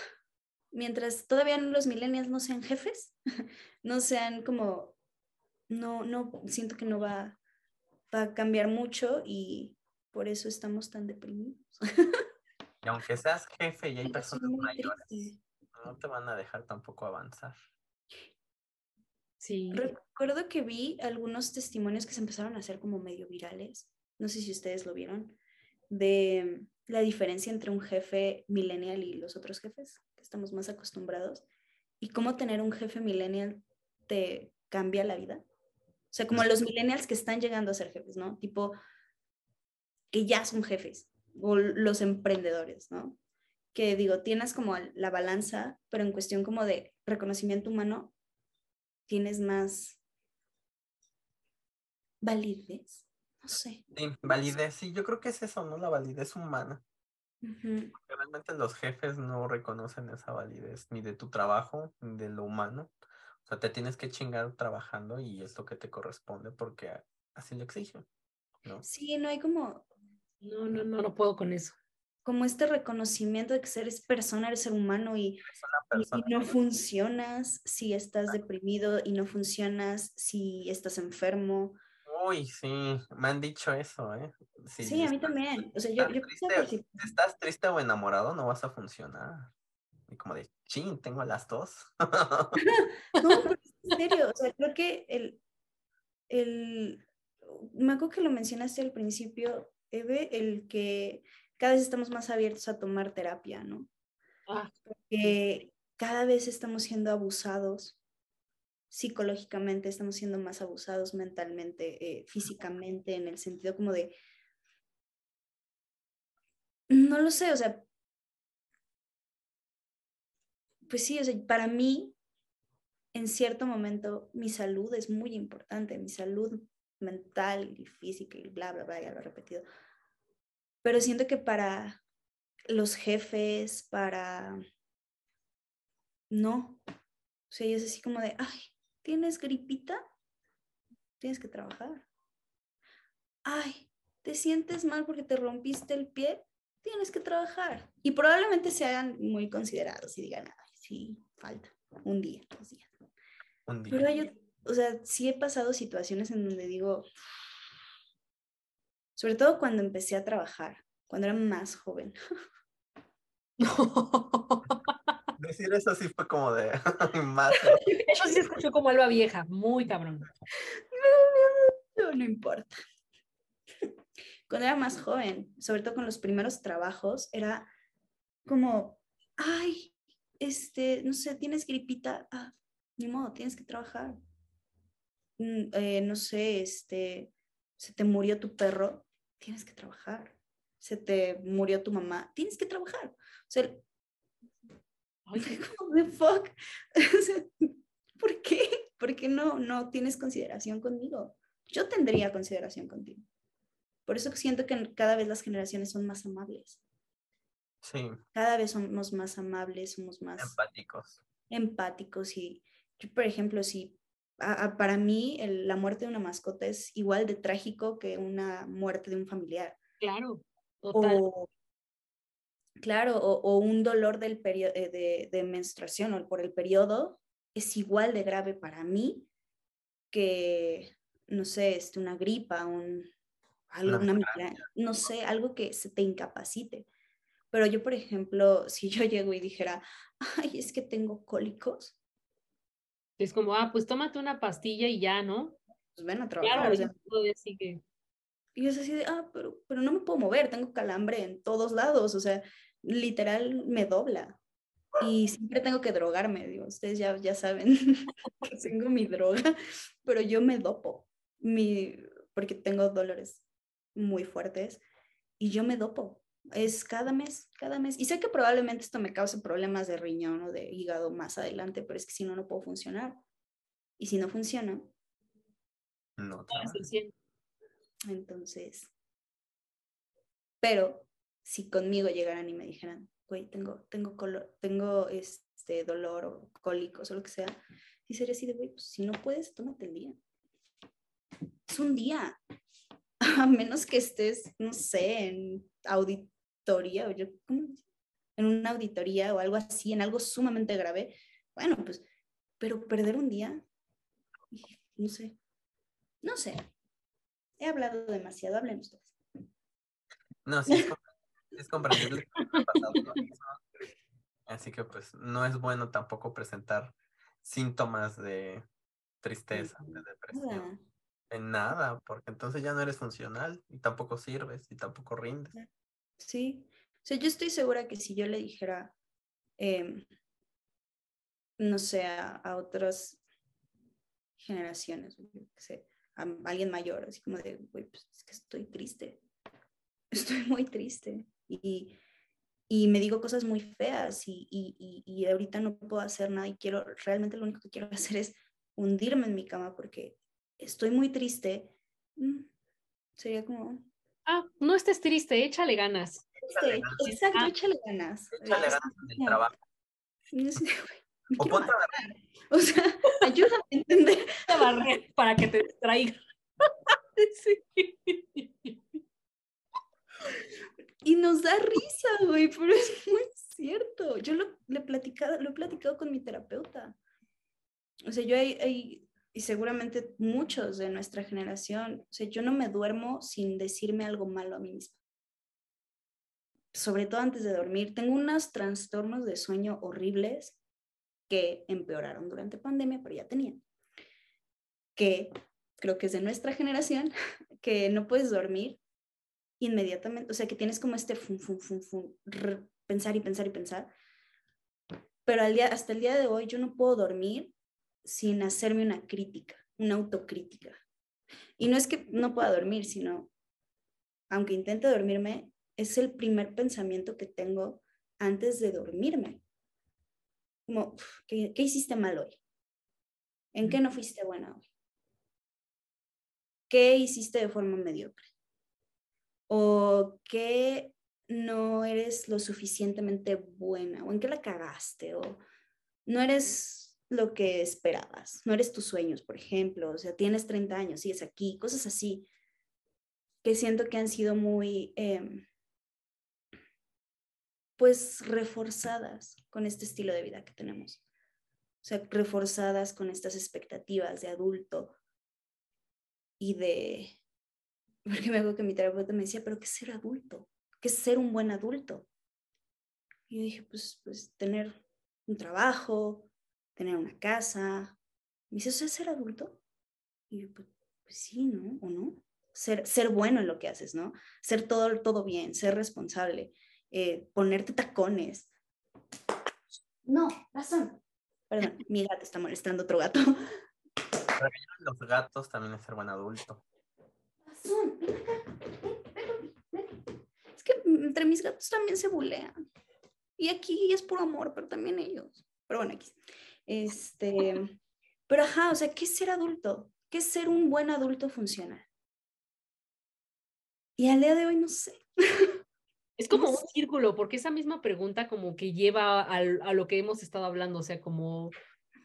mientras todavía los millennials no sean jefes, no sean como, no, no, siento que no va, va a cambiar mucho y por eso estamos tan deprimidos. Y aunque seas jefe y hay personas mayores, no te van a dejar tampoco avanzar. Sí. Recuerdo que vi algunos testimonios que se empezaron a hacer como medio virales, no sé si ustedes lo vieron, de la diferencia entre un jefe millennial y los otros jefes, que estamos más acostumbrados, y cómo tener un jefe millennial te cambia la vida. O sea, como los millennials que están llegando a ser jefes, ¿no? Tipo, que ya son jefes, o los emprendedores, ¿no? Que digo, tienes como la balanza, pero en cuestión como de reconocimiento humano, tienes más validez, no sé. Sí, validez, sí, yo creo que es eso, ¿no? La validez humana. Que Realmente los jefes no reconocen esa validez ni de tu trabajo, ni de lo humano. O sea, te tienes que chingar trabajando y es lo que te corresponde porque así lo exigen, ¿no? Sí, no hay como, No, no, no, no puedo con eso. Como este reconocimiento de que eres persona, eres ser humano y, Es una y- persona. no funcionas si estás deprimido y no funcionas si estás enfermo. Uy, sí, me han dicho eso, ¿eh? Si Sí, a mí también. O sea, yo, yo triste, que si estás triste o enamorado, no vas a funcionar. Y como de, ching, tengo las dos. no, pero en serio, o sea, creo que el, el, me acuerdo que lo mencionaste al principio, Eve, el que cada vez estamos más abiertos a tomar terapia, ¿no? Ah, Porque cada vez estamos siendo abusados psicológicamente, estamos siendo más abusados mentalmente, eh, físicamente, en el sentido como de, no lo sé, o sea, pues sí, o sea, para mí, en cierto momento, mi salud es muy importante, mi salud mental y física y bla, bla, bla, ya lo he repetido. Pero siento que para los jefes, para... No. O sea, es así como de, ay, ¿tienes gripita? Tienes que trabajar. Ay, ¿te sientes mal porque te rompiste el pie? Tienes que trabajar. Y probablemente se hagan muy considerados y digan, ay, sí, falta un día, dos días. Un día. Pero hay, o sea, sí he pasado situaciones en donde digo, sobre todo cuando empecé a trabajar, cuando era más joven. Decir eso sí fue como de más. Eso sí escuchó como alba vieja, muy cabrón. No, no importa. Cuando era más joven, sobre todo con los primeros trabajos, era como, ay, este, no sé, tienes gripita, ah, ni modo, tienes que trabajar. Mm, eh, no sé, este, se te murió tu perro, tienes que trabajar. Se te murió tu mamá, tienes que trabajar. O sea, what the fuck? ¿Por qué? ¿Por qué no, no tienes consideración conmigo? Yo tendría consideración contigo. Por eso siento que cada vez las generaciones son más amables. Sí, Cada vez somos más amables, somos más empáticos. empáticos y yo, por ejemplo, si a- a- para mí el- la muerte de una mascota es igual de trágico que una muerte de un familiar. claro, total. O, claro, o, o un dolor del eh, de, de menstruación o por el periodo es igual de grave para mí que, no sé, este, una gripa, un, algo, Una una migraña, no sé, algo que se te incapacite. Pero yo, por ejemplo, si yo llego y dijera, ay, es que tengo cólicos, Es como, ah, pues tómate una pastilla y ya, ¿no? pues ven a trabajar. Claro, o sea, yo así que, Y es así de, ah, pero, pero no me puedo mover, tengo calambre en todos lados, o sea, literal me dobla. Y siempre tengo que drogarme, digo, ustedes ya, ya saben que tengo mi droga, pero yo me dopo, mi, porque tengo dolores muy fuertes y yo me dopo. Es cada mes, cada mes. Y sé que probablemente esto me cause problemas de riñón o de hígado más adelante, pero es que si no, no puedo funcionar. Y si no funciona, No, entonces, pero si conmigo llegaran y me dijeran, güey, tengo, tengo, color, tengo este dolor o cólicos o lo que sea, y sería así de, güey, pues si no puedes, tómate el día. Es un día. A menos que estés, no sé, en auditoría, o yo, ¿cómo se dice? en una auditoría o algo así, en algo sumamente grave, bueno, pues, pero perder un día, no sé, no sé. He hablado demasiado, hablen ustedes. No, sí, es, compre- es comprensible. Así que pues no es bueno tampoco presentar síntomas de tristeza, de depresión, en nada, porque entonces ya no eres funcional y tampoco sirves y tampoco rindes. Sí. O sea, yo estoy segura que si yo le dijera, em, no sé, a, a otras generaciones, yo qué sé, a alguien mayor, así como de, güey, pues es que estoy triste. Estoy muy triste. Y, y me digo cosas muy feas y, y, y, ahorita no puedo hacer nada y quiero, realmente lo único que quiero hacer es hundirme en mi cama porque estoy muy triste. Mm, Sería como, Ah, no estés triste, échale ganas. Échale "Sí, ganas. exacto, Ah. échale ganas. Échale Es ganas en el trabajo. y yo así de, "Güey, me O ponte a matar". O sea, ayúdame a entender. A barrer para que te distraiga. Sí. Y nos da risa, güey, pero es muy cierto. Yo lo, le he platicado, lo he platicado con mi terapeuta. O sea, yo hay, hay- y seguramente muchos de nuestra generación, o sea, yo no me duermo sin decirme algo malo a mí misma. sobre todo antes de dormir. Tengo unos trastornos de sueño horribles que empeoraron durante pandemia, pero ya tenía. Que creo que es de nuestra generación, que no puedes dormir inmediatamente, o sea, que tienes como este fun, fun, fun, fun, pensar y pensar y pensar. Pero al día, hasta el día de hoy yo no puedo dormir sin hacerme una crítica, una autocrítica. Y no es que no pueda dormir, sino, aunque intente dormirme, es el primer pensamiento que tengo antes de dormirme. Como, ¿qué, ¿qué, hiciste mal hoy? ¿En qué no fuiste buena hoy? ¿Qué hiciste de forma mediocre? ¿O qué no eres lo suficientemente buena? ¿O en qué la cagaste? ¿O no eres lo que esperabas? ¿No eres tus sueños, por ejemplo? O sea, tienes 30 años, sigues aquí, cosas así que siento que han sido muy... Eh, pues reforzadas con este estilo de vida que tenemos. O sea, reforzadas con estas expectativas de adulto y de... Porque me acuerdo que mi terapeuta me decía, pero ¿qué es ser adulto? ¿Qué es ser un buen adulto? Y yo dije, pues, pues tener un trabajo, tener una casa. Me dice, ¿eso es ser adulto? Y yo, pues, pues, sí, ¿no? ¿O no? Ser, ser bueno en lo que haces, ¿no? Ser todo, todo bien, ser responsable, eh, ponerte tacones. No, razón. Perdón, mi gato está molestando a otro gato. los gatos también es ser buen adulto. Razón, ven acá. Es que entre mis gatos también se bulean. Y aquí es puro amor, pero también ellos. Pero bueno, aquí. Este. Pero ajá, o sea, ¿qué es ser adulto? ¿Qué es ser un buen adulto funcional? Y al día de hoy no sé. Es como un círculo, porque esa misma pregunta como que lleva a, a lo que hemos estado hablando, o sea, como,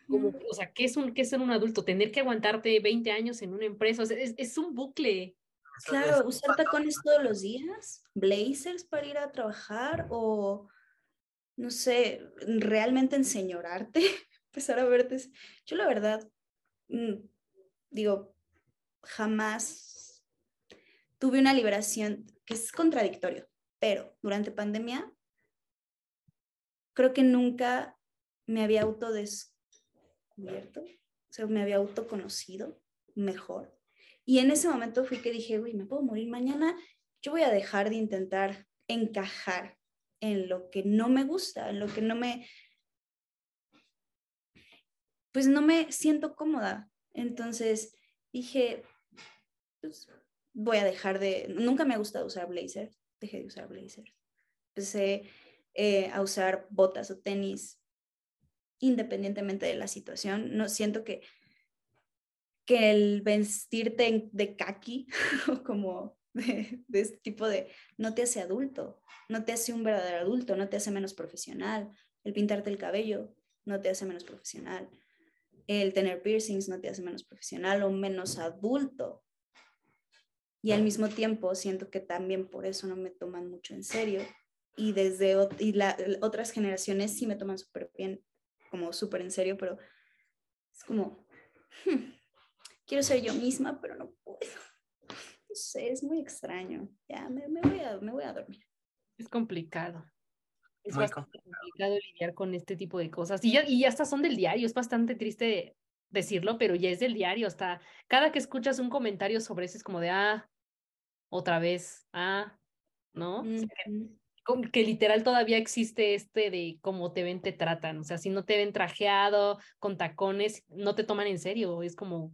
como o sea, ¿qué es, un, ¿qué es ser un adulto? Tener que aguantarte 20 años en una empresa, o sea, es, es un bucle. Claro, usar tacones todos los días, blazers para ir a trabajar o, no sé, realmente enseñorarte, empezar a verte. Yo la verdad, mm, digo, jamás tuve una liberación que es contradictorio pero durante pandemia creo que nunca me había autodescubierto, o sea, me había autoconocido mejor. Y en ese momento fui que dije, uy, me puedo morir mañana, yo voy a dejar de intentar encajar en lo que no me gusta, en lo que no me, pues no me siento cómoda. Entonces dije, pues voy a dejar de, nunca me ha gustado usar blazers, dejé de usar blazers. Empecé eh, a usar botas o tenis independientemente de la situación. No siento que, que el vestirte de kaki o como de, este tipo de no te hace adulto, no te hace un verdadero adulto, no te hace menos profesional. El pintarte el cabello no te hace menos profesional. El tener piercings no te hace menos profesional o menos adulto. Y al mismo tiempo siento que también por eso no me toman mucho en serio. Y desde y la, otras generaciones sí me toman súper bien, como súper en serio, pero es como, hmm, quiero ser yo misma, pero no puedo. No sé, es muy extraño. Ya, me, me, voy, a, me voy a dormir. Es complicado. Es bastante complicado. lidiar con este tipo de cosas. Y ya, y ya hasta son del diario. Es bastante triste decirlo, pero ya es del diario. Hasta cada que escuchas un comentario sobre eso es como de, ah, otra vez, ah, ¿no? que, literal todavía existe este de cómo te ven, te tratan. O sea, si no te ven trajeado, con tacones, no te toman en serio. Es como,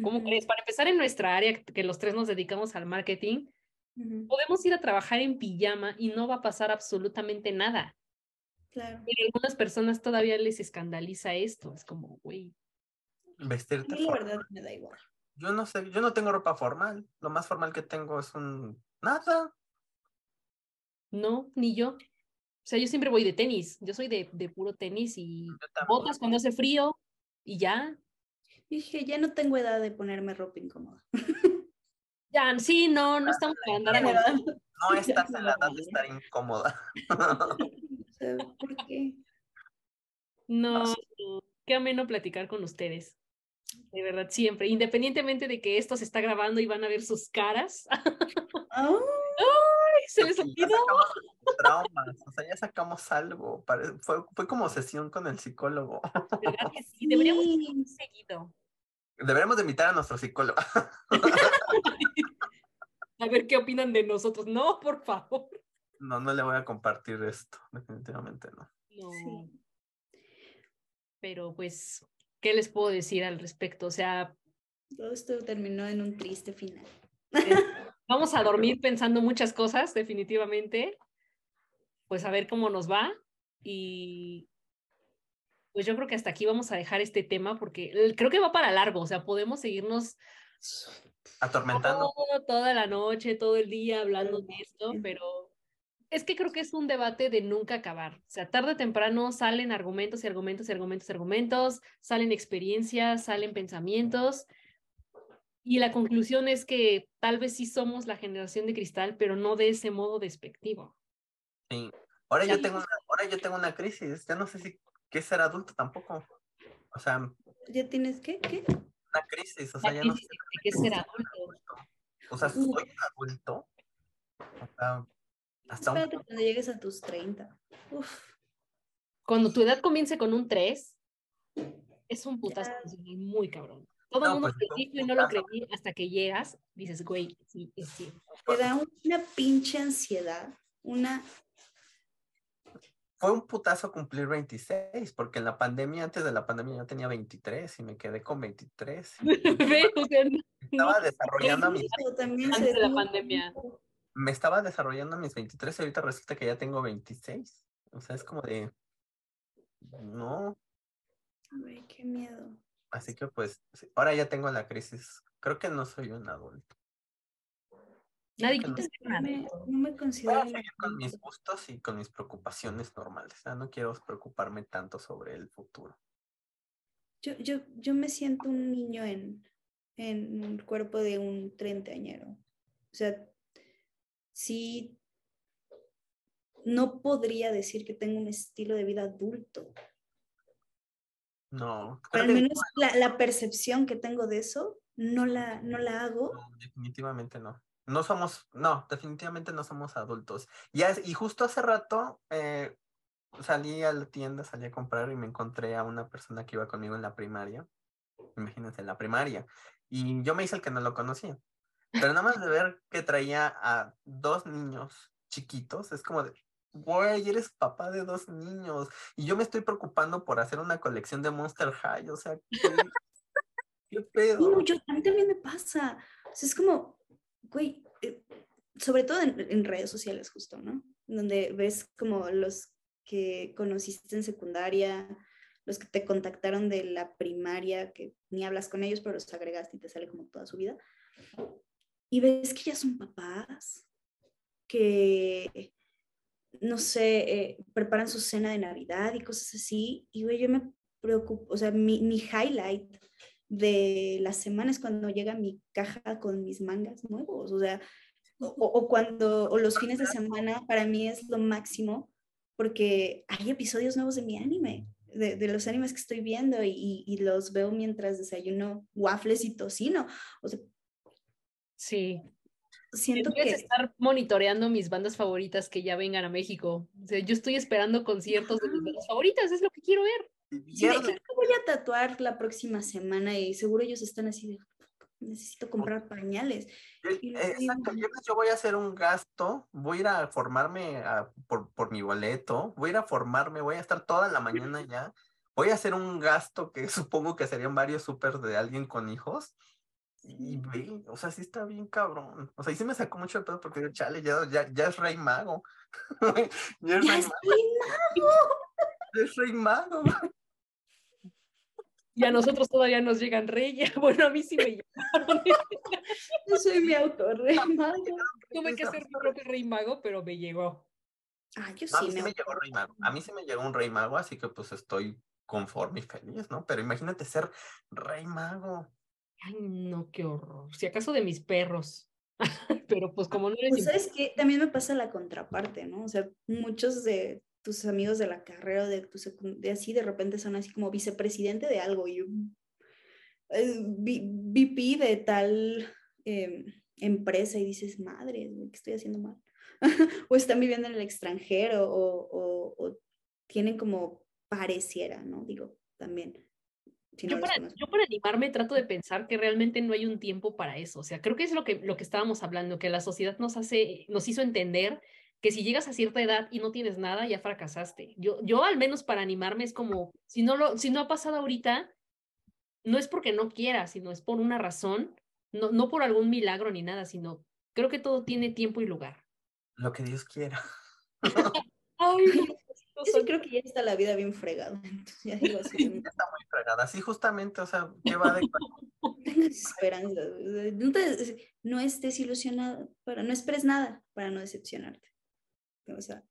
¿cómo crees? Para empezar en nuestra área, que los tres nos dedicamos al marketing, podemos ir a trabajar en pijama y no va a pasar absolutamente nada. Claro. Pero a algunas personas todavía les escandaliza esto. Es como, güey. Vestirte. la verdad me da igual. Yo no sé, yo no tengo ropa formal. Lo más formal que tengo es un nada. No, ni yo. O sea, yo siempre voy de tenis. Yo soy de, de puro tenis y botas cuando hace frío y ya. Dije, ya no tengo edad de ponerme ropa incómoda. Ya, sí, no, no estamos para andar No estás en la edad de estar incómoda. ¿Por qué? No, qué ameno platicar con ustedes. De verdad, siempre. Independientemente de que esto se está grabando y van a ver sus caras. Oh, ¡Ay! Se les olvidó. traumas, o sea, ya sacamos algo. Fue, fue como sesión con el psicólogo. ¿Verdad que sí? Deberíamos ir seguido. Deberíamos de invitar a nuestro psicólogo. A ver qué opinan de nosotros. No, por favor. No, no le voy a compartir esto, definitivamente no. No. Sí. Pero pues, ¿qué les puedo decir al respecto? O sea, Todo esto terminó en un triste final. vamos a dormir pensando muchas cosas, definitivamente. Pues a ver cómo nos va. Y pues yo creo que hasta aquí vamos a dejar este tema porque creo que va para largo. O sea, podemos seguirnos Atormentando. todo- toda la noche, todo el día hablando de esto, pero es que creo que es un debate de nunca acabar. O sea, tarde o temprano salen argumentos y argumentos y argumentos y argumentos, salen experiencias, salen pensamientos. Y la conclusión es que tal vez sí somos la generación de cristal, pero no de ese modo despectivo. Sí. Ahora yo tengo una, ahora yo tengo una crisis. Ya no sé si qué es ser adulto tampoco. O sea, ¿Ya tienes qué? ¿Qué? una crisis. O sea, ya no sé. qué ser adulto. O sea, soy un adulto. O sea, hasta un cuando llegues a tus 30. Uf, Cuando tu edad comience con un 3, es un putazo Ya. muy cabrón. Todo el No, mundo pues, te es un dijo y no lo creí hasta que llegas, dices, güey, sí, es cierto. te da una pinche ansiedad, una... fue un putazo cumplir 26, porque en la pandemia, antes de la pandemia, yo tenía 23 y me quedé con 23. Ve, o sea, no- Estaba desarrollando a mis, Antes de la pandemia. me estaba desarrollando a mis 23 y ahorita resulta que ya tengo 26. O sea, es como de, no, Güey, qué miedo. así que pues, ahora ya tengo la crisis. Creo que no soy un adulto. Nadie no. No me, no me Voy considero... a un seguir con mis gustos y con mis preocupaciones normales. No quiero preocuparme tanto sobre el futuro. Yo, yo, yo me siento un niño en, en el cuerpo de un treintañero. O sea, sí, no podría decir que tengo un estilo de vida adulto. No, Pero al que menos la, la percepción que tengo de eso, no la, no la hago. No, definitivamente no. No somos, no, definitivamente no somos adultos. Y, es- y justo hace rato eh, salí a la tienda, salí a comprar y me encontré a una persona que iba conmigo en la primaria. Imagínense, en la primaria. Y yo me hice el que no lo conocía. Pero nada más de ver que traía a dos niños chiquitos, es como de, güey, eres papá de dos niños. Y yo me estoy preocupando por hacer una colección de Monster High. O sea, ¿qué, qué pedo? No, yo, a mí también me pasa. O sea, es como, eh, sobre todo en, en redes sociales justo, ¿no? Donde ves como los que conociste en secundaria, los que te contactaron de la primaria, que ni hablas con ellos, pero los agregaste y te sale como toda su vida. Y ves que ya son papás, que, no sé, eh, preparan su cena de Navidad y cosas así. Y, güey, yo me preocupo, o sea, mi, mi highlight de las semanas cuando llega mi caja con mis mangas nuevos, o sea, o, o cuando, o los fines de semana para mí es lo máximo porque hay episodios nuevos de mi anime, de, de los animes que estoy viendo y, y- los veo mientras desayuno waffles y tocino. O sea, Sí. siento que... estar monitoreando mis bandas favoritas que ya vengan a México. O sea, yo estoy esperando conciertos de mis bandas favoritas, es lo que quiero ver. Sí, de. "¿Qué me voy a tatuar la próxima semana y seguro ellos están así de, necesito comprar pañales. Eh, eh, Exacto, yo, yo voy a hacer un gasto, voy a ir a formarme a- por, por mi boleto, voy a ir a formarme, voy a estar toda la mañana ya, voy a hacer un gasto que supongo que serían varios súper de alguien con hijos. Y ve, o sea, sí está bien cabrón. O sea, y sí me sacó mucho de pedo porque digo, chale, ya, ya, ya es rey mago. ya es "Ya rey mago, es rey mago. Y a nosotros todavía nos llegan reyes. Bueno, a mí sí me llegaron. Yo soy mi autor, rey mago. Tuve que hacer mi propio rey mago, pero me llegó. Ah, yo No, a sí mí sí me llegó rey mago. A mí sí me llegó un rey mago, así que pues estoy conforme y feliz, ¿no? Pero imagínate ser rey mago. Ay, no, qué horror. Si acaso de mis perros. pero pues como no eres Pues sabes que también me pasa la contraparte, ¿no? O sea, muchos de tus amigos de la carrera o de tu de así de repente son así como vicepresidente de algo y yo, VP de tal em, empresa y dices, madre, ¿qué estoy haciendo mal? o están viviendo en el extranjero o, o, tienen como pareciera, ¿no? Digo, también. yo, para, yo, para, animarme trato de pensar que realmente no hay un tiempo para eso. O sea, creo que es lo que, lo que estábamos hablando, que la sociedad nos hace, nos hizo entender que si llegas a cierta edad y no tienes nada, ya fracasaste. Yo, yo al menos para animarme es como, si no, lo, si no ha pasado ahorita, no es porque no quiera, sino es por una razón, no, no por algún milagro ni nada, sino creo que todo tiene tiempo y lugar. Lo que Dios quiera. Ay, yo creo que ya está la vida bien fregada. ya digo así. está muy fregada. Sí, justamente, o sea, ¿qué va de Tengas esperanza. No, no estés ilusionado, para, no esperes nada para no decepcionarte. O sea.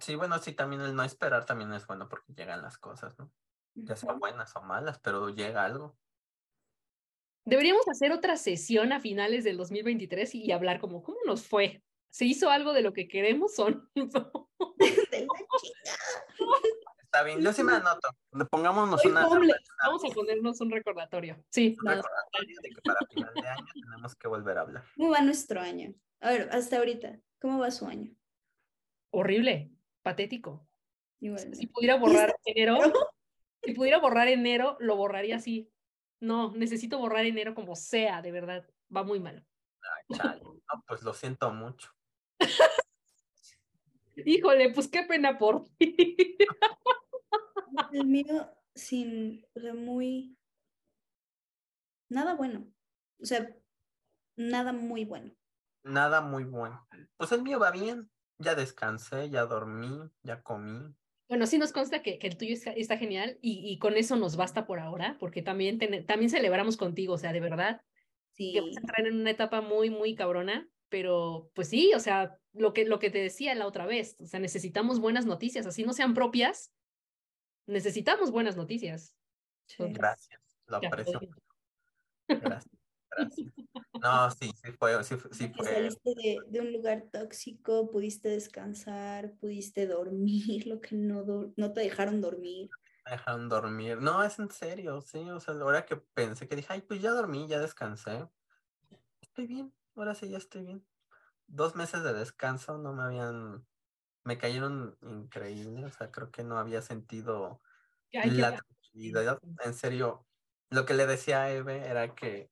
Sí, bueno, sí, también el no esperar también es bueno porque llegan las cosas, ¿no? Ya sean buenas o malas, pero llega algo. Deberíamos hacer otra sesión a finales del 2023 y hablar como, ¿cómo nos fue? ¿Se hizo algo de lo que queremos o no? Está bien, yo sí me anoto. Pongámonos una. Vamos a ponernos un recordatorio. Sí. Un recordatorio de que para final de año tenemos que volver a hablar. ¿Cómo va nuestro año? A ver, hasta ahorita, ¿cómo va su año? Horrible, patético. Si pudiera borrar enero, si pudiera borrar enero, lo borraría así. No, necesito borrar enero como sea, de verdad. Va muy mal. Ay, No, pues lo siento mucho. Híjole, pues qué pena por ti. El mío, sin, o sea, muy. Nada bueno. O sea, nada muy bueno. Nada muy bueno. Pues el mío va bien. Ya descansé, ya dormí, ya comí. Bueno, sí nos consta que, que el tuyo está, genial y, y, con eso nos basta por ahora, porque también, también celebramos contigo, o sea, de verdad, sí. que vas a entrar en una etapa muy, muy cabrona, pero pues sí, o sea, lo que, lo que te decía la otra vez, o sea, necesitamos buenas noticias, así no sean propias, necesitamos buenas noticias. Gracias, lo aprecio. Gracias. No, sí, sí fue, sí, sí fue. Saliste de, de, un lugar tóxico, pudiste descansar, pudiste dormir, lo que no, no te dejaron dormir. Me dejaron dormir. No, es en serio, sí, o sea, la hora que pensé que dije, ay, pues ya dormí, ya descansé. Estoy bien, ahora sí ya estoy bien. Dos meses de descanso no me habían, me cayeron increíbles, o sea, creo que no había sentido la tranquilidad. En serio, lo que le decía a Eve era que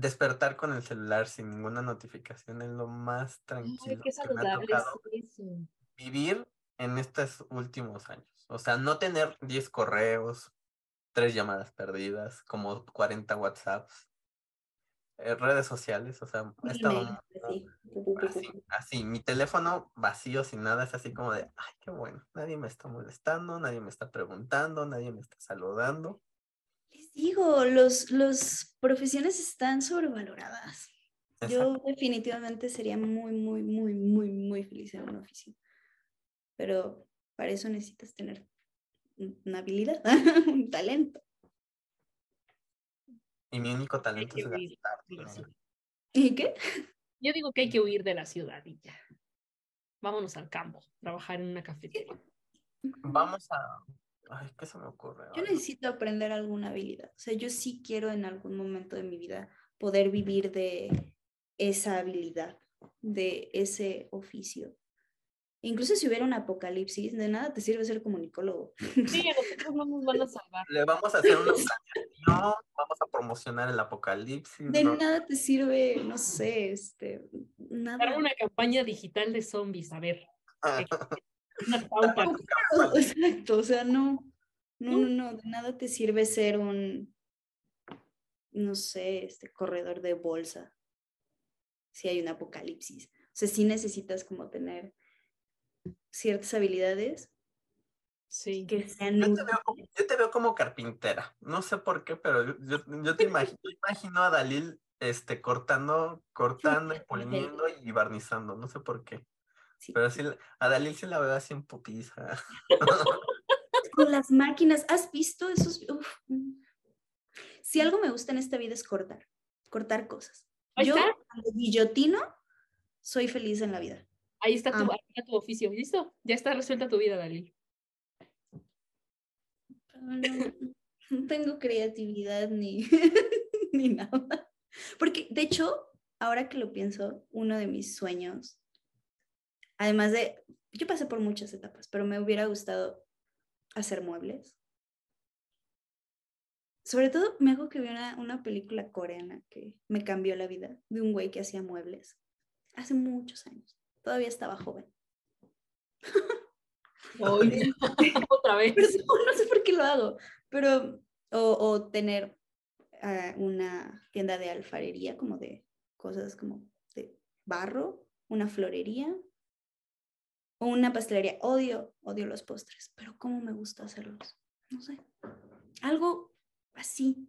despertar con el celular sin ninguna notificación es lo más tranquilo que me ha tocado vivir en estos últimos años. O sea, no tener 10 correos, tres llamadas perdidas, como 40 WhatsApps, eh, redes sociales, o sea, he estado así, así, mi teléfono vacío sin nada, es así como de, ay, qué bueno, nadie me está molestando, nadie me está preguntando, nadie me está saludando. Digo, los, los profesiones están sobrevaloradas. Yo definitivamente sería muy, muy, muy, muy, muy feliz en una oficina. Pero para eso necesitas tener una habilidad, un talento. Y mi único talento es gastar. ¿Y qué? Yo digo que hay que huir de la ciudad y ya. Vámonos al campo, trabajar en una cafetería. Vamos a Ay, ¿qué se me ocurre? Yo necesito aprender alguna habilidad. O sea, yo sí quiero en algún momento de mi vida poder vivir de esa habilidad, de ese oficio. Incluso si hubiera un apocalipsis, de nada te sirve ser comunicólogo. Sí, a nosotros no nos van a salvar. Le vamos a hacer una planeación, vamos a promocionar el apocalipsis. De nada te sirve, no sé, este, nada. una campaña digital de zombies, a ver. Exacto, o sea, no, no, no, no, de nada te sirve ser un, no sé, este corredor de bolsa si hay un apocalipsis. O sea, sí necesitas como tener ciertas habilidades sí. que sean... Yo te, veo como, yo te veo como carpintera, no sé por qué, pero yo, yo te imagino, imagino a Dalil este, cortando, cortando y poniendo y barnizando, no sé por qué. Pero sí, a Dalil se la veo así en putiza. Con las máquinas, ¿has visto esos? Si algo me gusta en esta vida es cortar, cortar cosas. Yo, cuando guillotino, soy feliz en la vida. Ahí está, tu, ahí está tu oficio, ¿listo? Ya está resuelta tu vida, Dalil. No tengo creatividad ni, ni nada. Porque, de hecho, ahora que lo pienso, uno de mis sueños, además de, yo pasé por muchas etapas, pero me hubiera gustado hacer muebles. Sobre todo, me hago que vi una, una película coreana que me cambió la vida, de un güey que hacía muebles, hace muchos años. Todavía estaba joven. otra vez. no sé por qué lo hago, pero, o, o tener uh, una tienda de alfarería, como de cosas como de barro, una florería o una pastelería. Odio, odio los postres, pero cómo me gusta hacerlos. No sé. Algo así.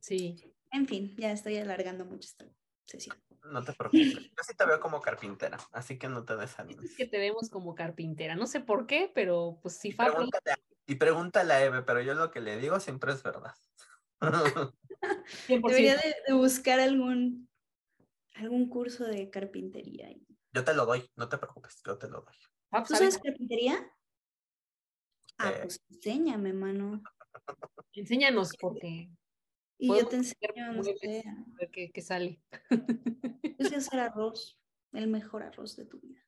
Sí. En fin, ya estoy alargando mucho esta sesión. No te preocupes. Yo sí te veo como carpintera, así que no te desanimes. Es que te vemos como carpintera. No sé por qué, pero pues sí. Pregúntale a- y pregúntale a Eve, pero yo lo que le digo siempre es verdad. 100%. Debería de, de buscar algún, algún curso de carpintería. Yo te lo doy, no te preocupes, yo te lo doy. Fab, ¿Tú ¿sabes? sabes carpintería? Ah, Eh. pues enséñame, mano. Enséñanos porque Y yo te enseño, no sé, a ver qué, qué sale. yo sé hacer arroz, el mejor arroz de tu vida.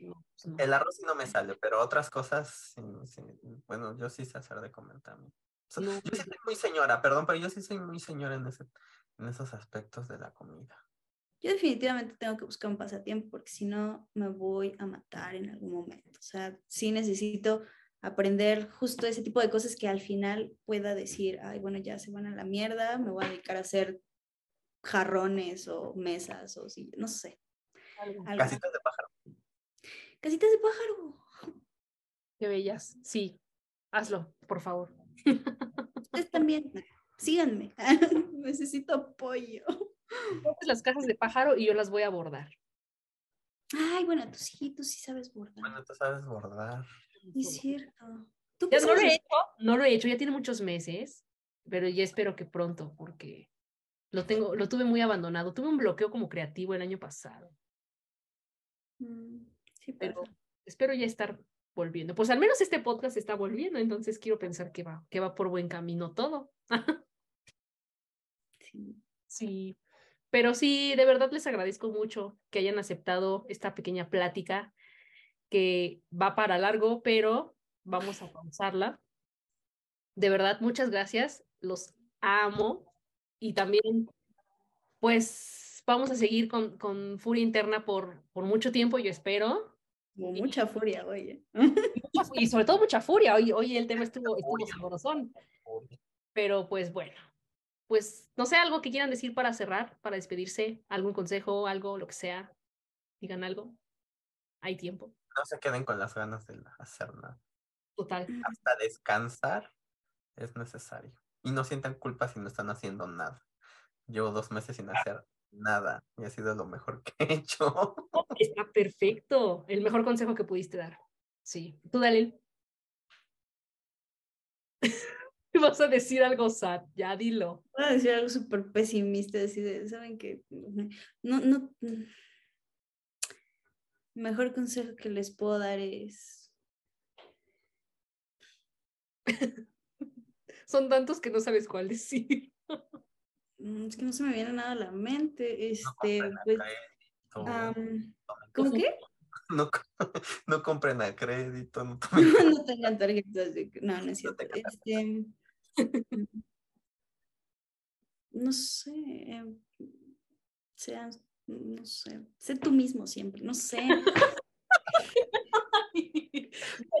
No, pues no. El arroz sí no me sale, pero otras cosas, sí, sí. bueno, yo sí sé hacer de comer también. So- No, yo sí soy muy señora, perdón, pero yo sí soy muy señora en, ese, en esos aspectos de la comida. Yo definitivamente tengo que buscar un pasatiempo porque si no me voy a matar en algún momento. O sea, sí necesito aprender justo ese tipo de cosas que al final pueda decir, ay, bueno, ya se van a la mierda, me voy a dedicar a hacer jarrones o mesas o sí, no sé. algo. Casitas de pájaro. Casitas de pájaro. Qué bellas. Sí, hazlo, por favor. Ustedes también, síganme. Necesito apoyo. Ponte las cajas de pájaro y yo las voy a bordar. Ay, bueno, tú sí, tú sí sabes bordar. Bueno, tú sabes bordar. Es cierto. ¿Tú Ya no lo he hecho, no lo he hecho, ya tiene muchos meses, pero ya espero que pronto, porque lo tengo, lo tuve muy abandonado. Tuve un bloqueo como creativo el año pasado, Mm, Sí, pero pasa. espero ya estar volviendo. Pues al menos este podcast está volviendo, entonces quiero pensar que va, que va por buen camino todo. Sí. Sí, pero sí, de verdad les agradezco mucho que hayan aceptado esta pequeña plática que va para largo, pero vamos a pausarla. De verdad, muchas gracias, los amo y también, pues, vamos a seguir con, con Furia Interna por, por mucho tiempo, yo espero. Como mucha furia, oye. Y sobre todo mucha furia, hoy, hoy el tema estuvo, estuvo sabrosón. Pero pues bueno, pues no sé, algo que quieran decir para cerrar, para despedirse, algún consejo, algo, lo que sea, digan algo. Hay tiempo. No se queden con las ganas de hacer nada. Total. Hasta descansar es necesario. Y no sientan culpa si no están haciendo nada. Llevo dos meses sin hacer nada y ha sido lo mejor que he hecho. Está perfecto. El mejor consejo que pudiste dar. Sí. Tú, Dalil. Vas a decir algo sad, ya dilo. Voy a decir algo súper pesimista, así de, ¿saben qué? No, no. Mejor consejo que les puedo dar es. Son tantos que no sabes cuál decir. mm, Es que no se me viene nada a la mente. No Este, a pues, ¿Cómo qué? No, no compren a crédito. No tomen no tengan tarjetas de. No, no es cierto. Este. No sé. em, Sean. No sé. Sé tú mismo siempre. No sé.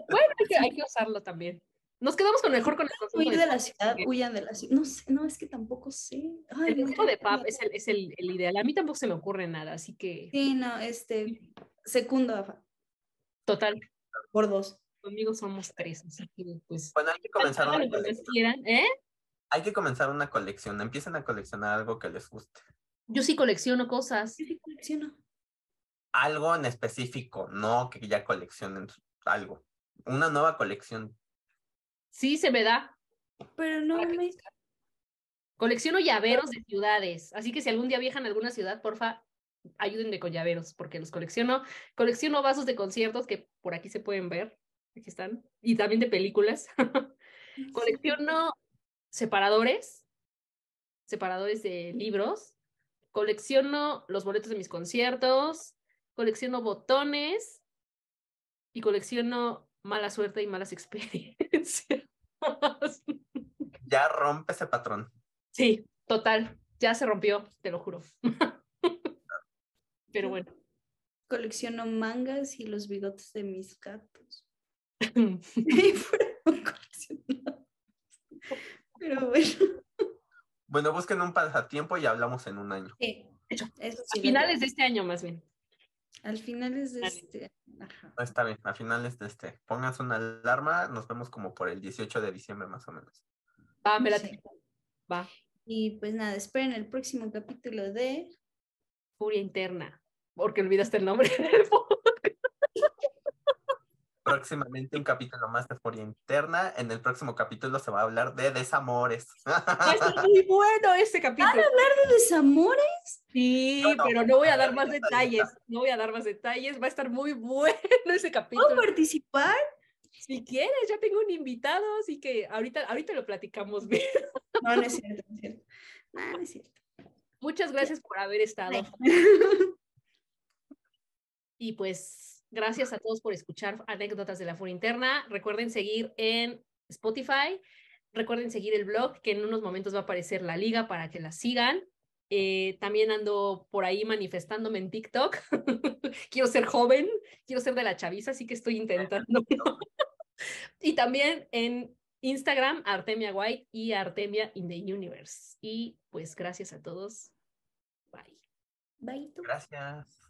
bueno, hay que, hay que usarlo también. Nos quedamos con mejor con el Huir de la ciudad, huyan de la ciudad. No sé, no, es que tampoco sé. Ay, El no, consejo de Pap es, el, es el, el ideal. A mí tampoco se me ocurre nada, así que Sí, no, este, segundo total, por dos. Conmigo somos tres, así que pues Bueno, hay que comenzar una colección. quieran, ¿eh? Hay que comenzar una colección. Empiecen a coleccionar algo que les guste. Yo sí colecciono cosas. Sí, sí, colecciono. Algo en específico, no que ya coleccionen algo. Una nueva colección. Sí, se me da. Pero no me. Colecciono llaveros de ciudades, así que si algún día viajan a alguna ciudad, porfa, ayúdenme con llaveros, porque los colecciono. Colecciono vasos de conciertos que por aquí se pueden ver, aquí están, y también de películas. Colecciono separadores, separadores de libros. Colecciono los boletos de mis conciertos. Colecciono botones. Y colecciono mala suerte y malas experiencias. Ya rompe ese patrón. Sí, total. Ya se rompió, te lo juro. Pero bueno. Colecciono mangas y los bigotes de mis gatos. Pero bueno. Bueno, busquen un pasatiempo y hablamos en un año. Sí, a finales de este año, más bien. Al finales de este. Ajá. Está bien, a finales de este. Pónganse una alarma, nos vemos como por el 18 de diciembre más o menos. Va, me la Va. Y pues nada, esperen el próximo capítulo de Furia Interna, porque olvidaste el nombre Próximamente un capítulo más de Furia Interna. En el próximo capítulo se va a hablar de desamores. Va muy bueno este capítulo. ¿Van a hablar de desamores? Sí, pero no voy a dar más detalles. No voy a dar más detalles. Va a estar muy bueno ese capítulo. ¿Puedo participar? Si quieres, ya tengo un invitado, así que ahorita, ahorita lo platicamos bien. No, no es cierto, no es cierto. No, no es cierto. Muchas gracias por haber estado. Y pues gracias a todos por escuchar anécdotas de la furia interna. Recuerden seguir en Spotify. Recuerden seguir el blog, que en unos momentos va a aparecer la liga para que la sigan. Eh, también ando por ahí manifestándome en TikTok. quiero ser joven, quiero ser de la chaviza, así que estoy intentando. y también en Instagram, Artemia White y Artemia in the Universe. Y pues gracias a todos. Bye. Bye. Gracias.